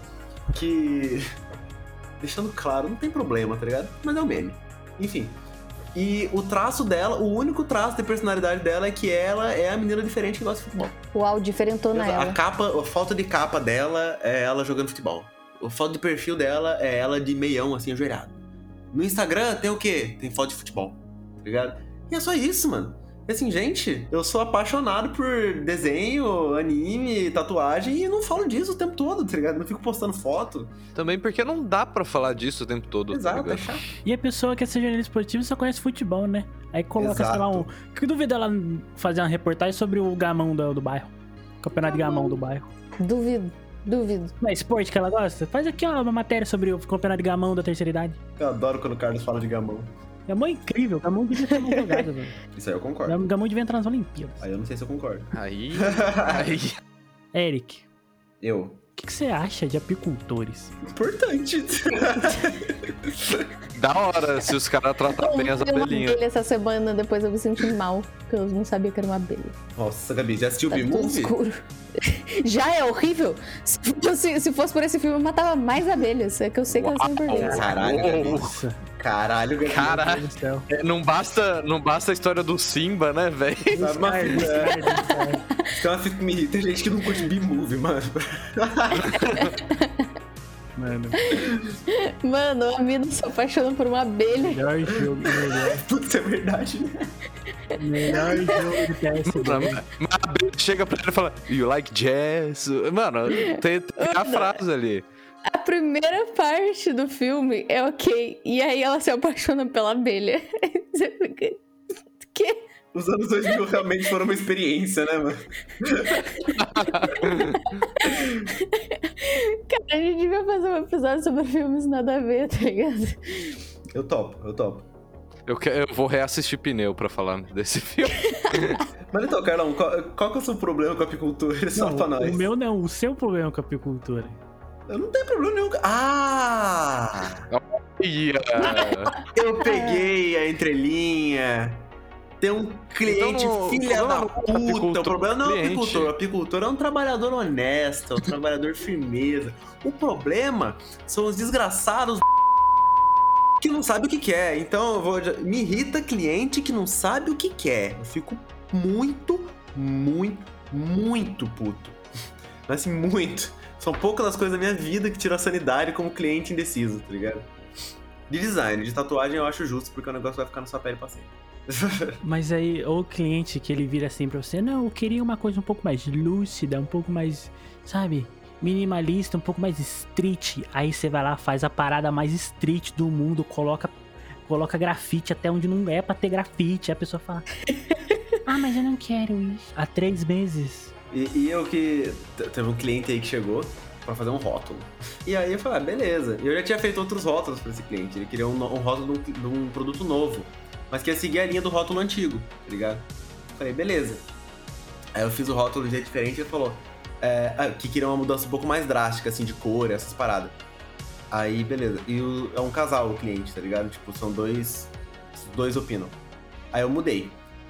que... [LAUGHS] Deixando claro, não tem problema, tá ligado? Mas é um meme. Enfim. E o traço dela, o único traço de personalidade dela é que ela é a menina diferente que gosta de futebol. Uau, diferentona A ela. capa, a foto de capa dela é ela jogando futebol. A foto de perfil dela é ela de meião, assim, ajoelhado. No Instagram tem o quê? Tem foto de futebol, tá ligado? E é só isso, mano. E assim, gente, eu sou apaixonado por desenho, anime, tatuagem e não falo disso o tempo todo, tá ligado? Não fico postando foto. Também porque não dá pra falar disso o tempo todo. tá Exato, é ligado? chato. E a pessoa que é ser jornalista esportivo só conhece futebol, né? Aí coloca, sei lá, um. Que duvida ela fazer uma reportagem sobre o gamão do, do bairro. Campeonato de gamão do bairro. Duvido, duvido. Não é esporte que ela gosta? Faz aqui, ó, uma matéria sobre o campeonato de gamão da terceira idade. Eu adoro quando o Carlos fala de gamão. Gamão é incrível, gamão devia ter uma jogada, velho. [LAUGHS] Isso aí eu concordo. Gamão devia entrar nas Olimpíadas. Aí eu não sei se eu concordo. Aí. [LAUGHS] aí. Eric, Eu. O que, você acha de apicultores? Importante. [LAUGHS] Da hora se os caras tratar bem as Eu abelhinhas. abelha essa semana, depois eu me senti mal, porque eu não sabia que era uma abelha. Nossa, Gabi, já assistiu o Tá tudo B-Movie? escuro. [LAUGHS] Já é horrível. Se fosse, se fosse por esse filme, eu matava mais abelhas. É que eu sei que elas são importantes. Caralho, Gabi. Caralho, do céu. É, Não basta, não basta a história do Simba, né, velho? Uma é. Tem uma fita que me irrita, tem gente que não curte B-Movie, mano. Mano, Mano, a mina se apaixona por uma abelha. melhor jogo, melhor, Putz, é verdade, né? melhor jogo de PS. Mas a abelha chega pra ele e fala, You like jazz? Mano, tem, tem a frase ali. A primeira parte do filme é ok. E aí ela se apaixona pela abelha. Você [LAUGHS] fica. Que? Os anos 2000 realmente foram uma experiência, né, mano? [LAUGHS] Cara, a gente devia fazer um episódio sobre filmes nada a ver, tá ligado? Eu topo, eu topo. Eu, que- eu vou reassistir pneu pra falar desse filme. [LAUGHS] Mas então, Carlão, qual, qual que é o seu problema com a apicultura? Só Não, pra nós. o meu não, o seu problema com a apicultura. Eu não tenho problema nenhum. Ah! Ia. Eu peguei a entrelinha. Tem um cliente Então, filha da é puta. O problema não é o apicultor. O apicultor é um trabalhador honesto, é um trabalhador [LAUGHS] firmeza. O problema são os desgraçados [LAUGHS] que não sabe o que quer. Então eu vou. Me irrita cliente que não sabe o que quer. Eu fico muito, muito, muito puto. [LAUGHS] Mas assim, muito. São poucas das coisas da minha vida que tiram a sanidade como cliente indeciso, tá ligado? De design, de tatuagem eu acho justo, porque o negócio vai ficar na sua pele pra sempre. [LAUGHS] Mas aí, o cliente que ele vira assim pra você, não, eu queria uma coisa um pouco mais lúcida, um pouco mais, sabe, minimalista, um pouco mais street. Aí você vai lá, faz a parada mais street do mundo, coloca, coloca grafite até onde não é pra ter grafite. Aí a pessoa fala, [LAUGHS] ah, mas eu não quero isso. Há três meses. E, e eu que. Teve um cliente aí que chegou pra fazer um rótulo. E aí eu falei, ah, beleza. Eu já tinha feito outros rótulos pra esse cliente. Ele queria um, um rótulo de um, de um produto novo mas quer seguir a linha do rótulo antigo, tá ligado? Falei, beleza. Aí eu fiz o rótulo de jeito diferente e ele falou é, ah, que queria uma mudança um pouco mais drástica, assim, de cor, essas paradas. Aí, beleza. E o, é um casal o cliente, tá ligado? Tipo, são dois. Dois opinam. Aí eu mudei.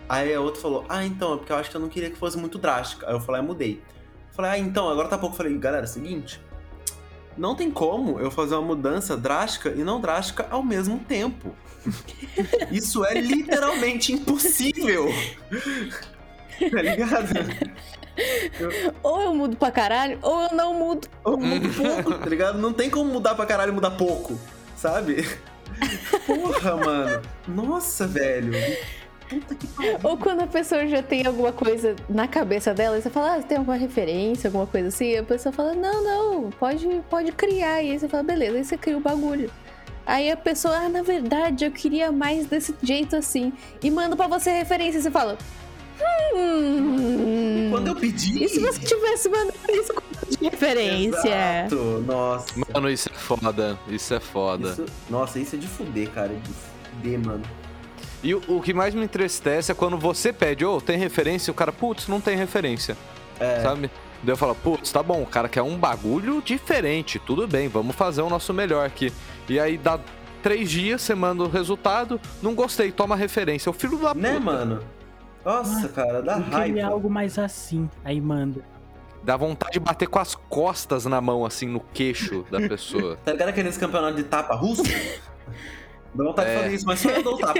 Aí a outra falou, ah, então, é porque eu acho que eu não queria que fosse muito drástica. Aí eu falei, ah, mudei. Falei, ah, então, agora tá pouco. Falei, galera, é o seguinte. Não tem como eu fazer uma mudança drástica e não drástica ao mesmo tempo. [LAUGHS] Isso é literalmente impossível. [LAUGHS] tá ligado? Eu... Ou eu mudo pra caralho, ou eu não mudo. Ou eu mudo pouco, tá ligado? Não tem como mudar pra caralho e mudar pouco, sabe? [LAUGHS] Porra, mano. Nossa, velho. Puta que pariu. Ou quando a pessoa já tem alguma coisa na cabeça dela, e você fala, ah, tem alguma referência, alguma coisa assim, a pessoa fala, não, não, pode, pode criar. E aí você fala, beleza, aí você cria o bagulho. Aí a pessoa, ah, na verdade, eu queria mais desse jeito assim. E manda para você referência. E você fala. Hum, Quando eu pedi. E se você tivesse mandado isso de referência? Exato. Nossa. Mano, isso é foda. Isso é foda. Isso... Nossa, isso é de fuder, cara. De fuder, mano. E o, o que mais me entristece é quando você pede, ô, oh, tem referência? E o cara, putz, não tem referência. É. Sabe? Daí eu falo, putz, tá bom, o cara quer um bagulho diferente, tudo bem, vamos fazer o nosso melhor aqui. E aí dá três dias, você manda o resultado, não gostei, toma referência. O filho da né, puta. Né, mano? Nossa, ah, cara, dá raiva. Queria algo mais assim, aí manda. Dá vontade de bater com as costas na mão, assim, no queixo da pessoa. [LAUGHS] tá ligado aqueles campeonatos de tapa russo? [LAUGHS] Dá vontade é. de fazer isso, mas só eu dou o tapa.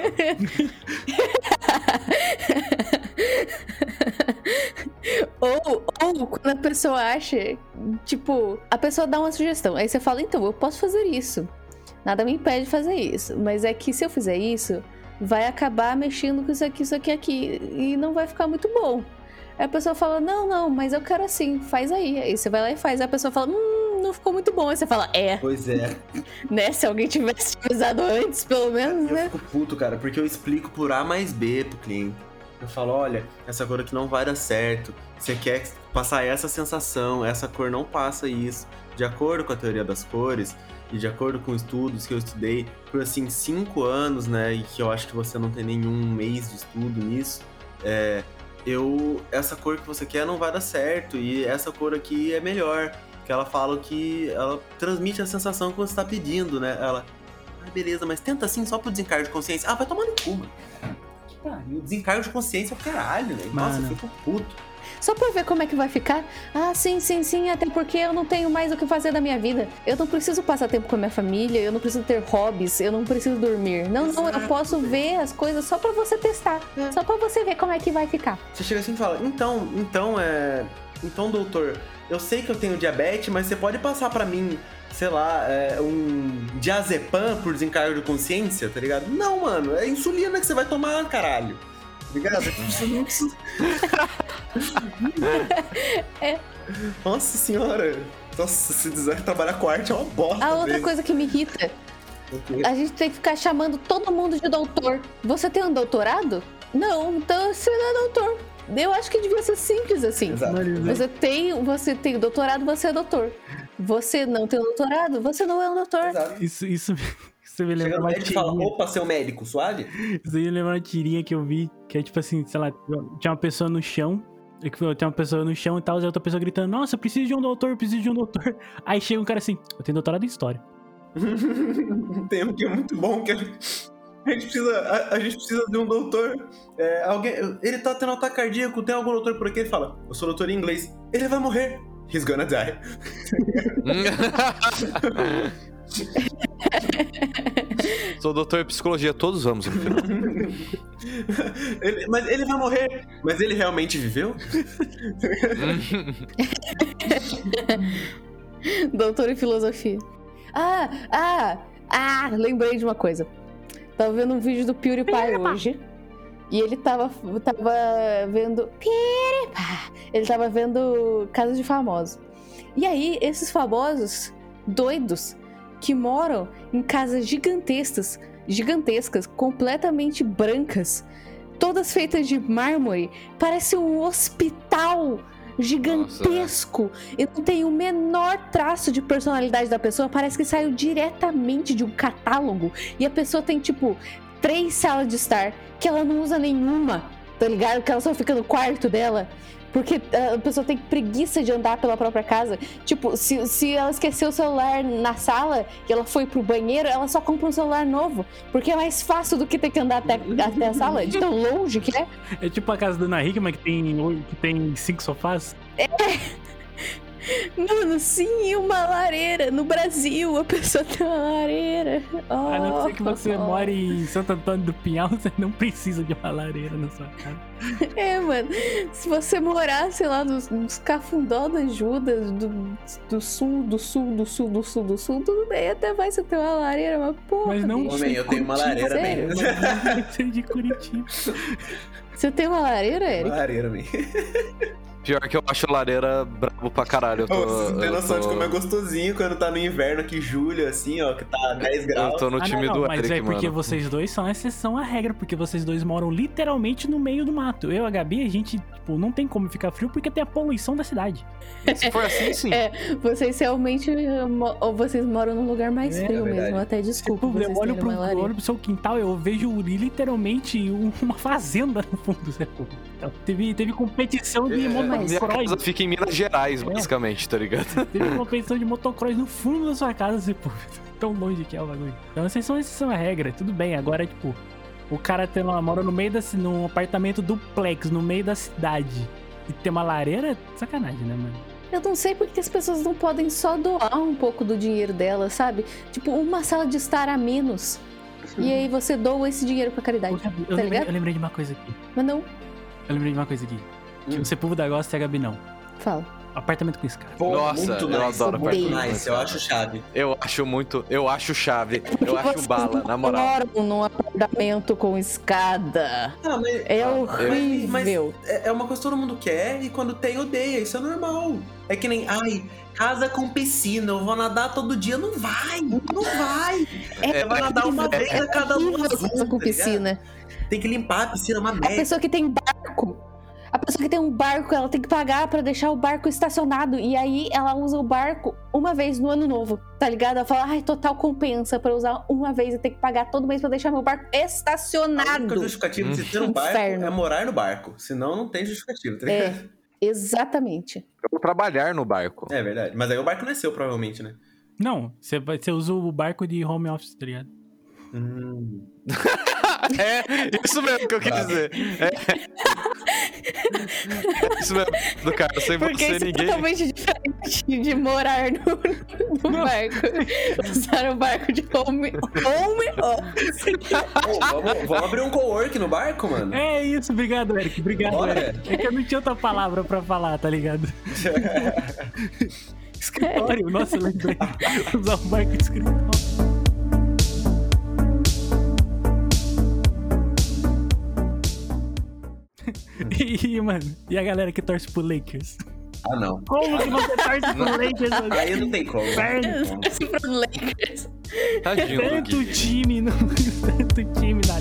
ou, ou quando a pessoa acha, tipo, a pessoa dá uma sugestão, aí você fala, então, eu posso fazer isso. Nada me impede de fazer isso. Mas é que se eu fizer isso, vai acabar mexendo com isso aqui, isso aqui, aqui. E não vai ficar muito bom. Aí a pessoa fala, não, não, mas eu quero assim, faz aí. Aí você vai lá e faz. Aí a pessoa fala, hum, não ficou muito bom. Aí você fala, é. Pois é. [LAUGHS] né? Se alguém tivesse avisado antes, pelo menos, eu né? Eu fico puto, cara, porque eu explico por A mais B pro cliente. Eu falo, olha, essa cor aqui não vai dar certo. Você quer passar essa sensação, essa cor não passa isso. De acordo com a teoria das cores e de acordo com estudos que eu estudei por assim cinco anos, né, e que eu acho que você não tem nenhum mês de estudo nisso, é, eu essa cor que você quer não vai dar certo e essa cor aqui é melhor. Que ela fala que ela transmite a sensação que você está pedindo, né? Ela, ah, beleza, mas tenta assim só pro desencargo de consciência. Ah, vai tomar no cu, mano pariu. Desencargo de consciência é caralho, né? Nossa, eu fico puto. Só pra ver como é que vai ficar. Ah, sim, sim, sim, até porque eu não tenho mais o que fazer da minha vida. Eu não preciso passar tempo com a minha família, eu não preciso ter hobbies, eu não preciso dormir. Não, Exato. não, eu posso ver as coisas só pra você testar. É. Só pra você ver como é que vai ficar. Você chega assim e fala, então, então, é. Então, doutor, eu sei que eu tenho diabetes, mas você pode passar para mim sei lá, é, um diazepam por desencargo de consciência, tá ligado? Não, mano, é insulina que você vai tomar, caralho. Tá ligado? [LAUGHS] [LAUGHS] é. Nossa senhora. Nossa, se dizer trabalhar com arte é uma bosta. A outra coisa que me irrita. A gente tem que ficar chamando todo mundo de doutor. Você tem um doutorado? Não, então você não é doutor. Eu acho que devia ser simples assim. Exato. Você tem, você tem doutorado, você é doutor. Você não tem doutorado, você não é um doutor. Exato. Isso, isso, [LAUGHS] isso me lembra uma tirinha. fala, opa, seu médico, suave? Isso me lembra uma tirinha que eu vi, que é tipo assim, sei lá, tinha uma pessoa no chão, tinha uma pessoa no chão e tal, e outra pessoa gritando, nossa, eu preciso de um doutor, preciso de um doutor. Aí chega um cara assim, eu tenho doutorado em história. [LAUGHS] tem um que é muito bom, que é... A gente precisa, a, a gente precisa de um doutor. É, alguém, ele tá tendo ataque cardíaco, tem algum doutor por aqui? Ele fala, eu sou doutor em inglês. Ele vai morrer. He's gonna die. [LAUGHS] sou doutor em psicologia, todos vamos no final. Ele- mas ele vai morrer. Mas ele realmente viveu? [LAUGHS] Doutor em filosofia. Ah, ah, ah, lembrei de uma coisa. Tava vendo um vídeo do PewDiePie hoje. E ele tava, tava vendo. Ele tava vendo Casas de Famosos. E aí, esses famosos doidos que moram em casas gigantescas, gigantescas, completamente brancas, todas feitas de mármore, parece um hospital gigantesco e não tem o menor traço de personalidade da pessoa. Parece que saiu diretamente de um catálogo e a pessoa tem tipo três salas de estar que ela não usa nenhuma, tá ligado? Que ela só fica no quarto dela. Porque ah, a pessoa tem preguiça de andar pela própria casa. Tipo, se, se ela esqueceu o celular na sala e ela foi pro banheiro, ela só compra um celular novo. Porque é mais fácil do que ter que andar até, até a sala, de tão longe que é. É tipo a casa da Ana Hickman que tem, que tem cinco sofás. Mano, sim, e uma lareira. No Brasil, a pessoa tem uma lareira. Oh, A não ser que você oh. more em Santo Antônio do Pinhal, [LAUGHS] você não precisa de uma lareira na sua casa. [LAUGHS] É, mano. Se você morar, sei lá, nos, nos cafundó das Judas, do, do sul, do sul, do sul, do sul, do sul, tudo bem, até vai você ter uma lareira, mas porra. Mas não. Homem, eu tenho uma lareira, Sério? Tem que ser de Curitiba. Você tem uma lareira, Uma Eric? lareira, man. [LAUGHS] Pior que eu acho lareira brabo pra caralho. Eu tô, Ô, Você não tem eu noção tô- de como é gostosinho quando tá no inverno aqui, julho, assim, ó, que tá 10 Eu graus. tô no Ah, time não, do não, mas Eric, é porque mano. vocês dois são a exceção à regra, porque vocês dois moram literalmente no meio do mato. Eu e a Gabi, a gente, tipo, não tem como ficar frio porque tem a poluição da cidade. Se for assim, [LAUGHS] sim. É, vocês realmente ou vocês moram num lugar mais É, frio é mesmo. Até desculpa. Tipo, eu olho pro, eu olho pro seu quintal, eu vejo literalmente um- uma fazenda no fundo. Sabe? Então, teve, teve competição de É, minha motocross. casa fica em Minas Gerais, É. basicamente, tá ligado? Teve [LAUGHS] competição de motocross no fundo da sua casa, pô, [LAUGHS] tão longe que é o bagulho. Então, vocês são exceção à regra, tudo bem. Agora, tipo, o cara tem uma, mora no meio da, num apartamento duplex, no meio da cidade, e tem uma lareira, é sacanagem, né, mano? Eu não sei porque as pessoas não podem só doar um pouco do dinheiro delas, sabe? Tipo, uma sala de estar a menos. E aí você doa esse dinheiro pra caridade. Eu, tá lembrei, ligado? eu lembrei de uma coisa aqui. Mas não, Eu lembrei de uma coisa aqui. Que Hum. o Sepúlveda gosta e a Gabi não. fala. Apartamento com escada. Pô, Nossa, muito eu nice, adoro apartamento. nice, eu acho chave. Eu acho muito. Eu acho chave. Eu acho bala, na moral. moram num apartamento com escada. Ah, mas É Ah, horrível. é é uma coisa que todo mundo quer e quando tem, odeia. Isso é normal. É que nem, ai, casa com piscina, eu vou nadar todo dia. Não vai, não vai. É, vai nadar uma vez a cada horrível duas casa com tá ligado? piscina. Tem que limpar a piscina, é uma A merda. pessoa que tem barco. A pessoa que tem um barco, ela tem que pagar pra deixar o barco estacionado. E aí ela usa o barco uma vez no ano novo, tá ligado? Ela fala, ai, total compensa pra usar uma vez e ter que pagar todo mês pra deixar meu barco A estacionado. única justificativa de você ter um barco Inferno. é morar no barco. Senão não tem justificativa, tá ligado? É, exatamente. Eu vou trabalhar no barco. É verdade. Mas aí o barco não é seu, provavelmente, né? Não, você, vai, você usa o barco de home office, tá ligado? Hum. [LAUGHS] É, isso mesmo que eu quis Tá. dizer. É. Isso mesmo, do cara, sem Porque você isso é ninguém. totalmente diferente de morar no, no barco. Usar o barco de home, home office. Vamos abrir um co-work no barco, mano? É isso, obrigado, Eric. Obrigado, Bora. Eric. É que eu não tinha outra palavra pra falar, tá ligado? [LAUGHS] Escritório, nossa, eu lembrei. Usar o barco de escritório. [LAUGHS] E, mano, e a galera que torce pro Lakers? Ah, não. Como que você torce pro Lakers, mano? Aí não tem como. Tem como. Esse pro Lakers. Tadinho Tanto time, no, [LAUGHS] tanto time na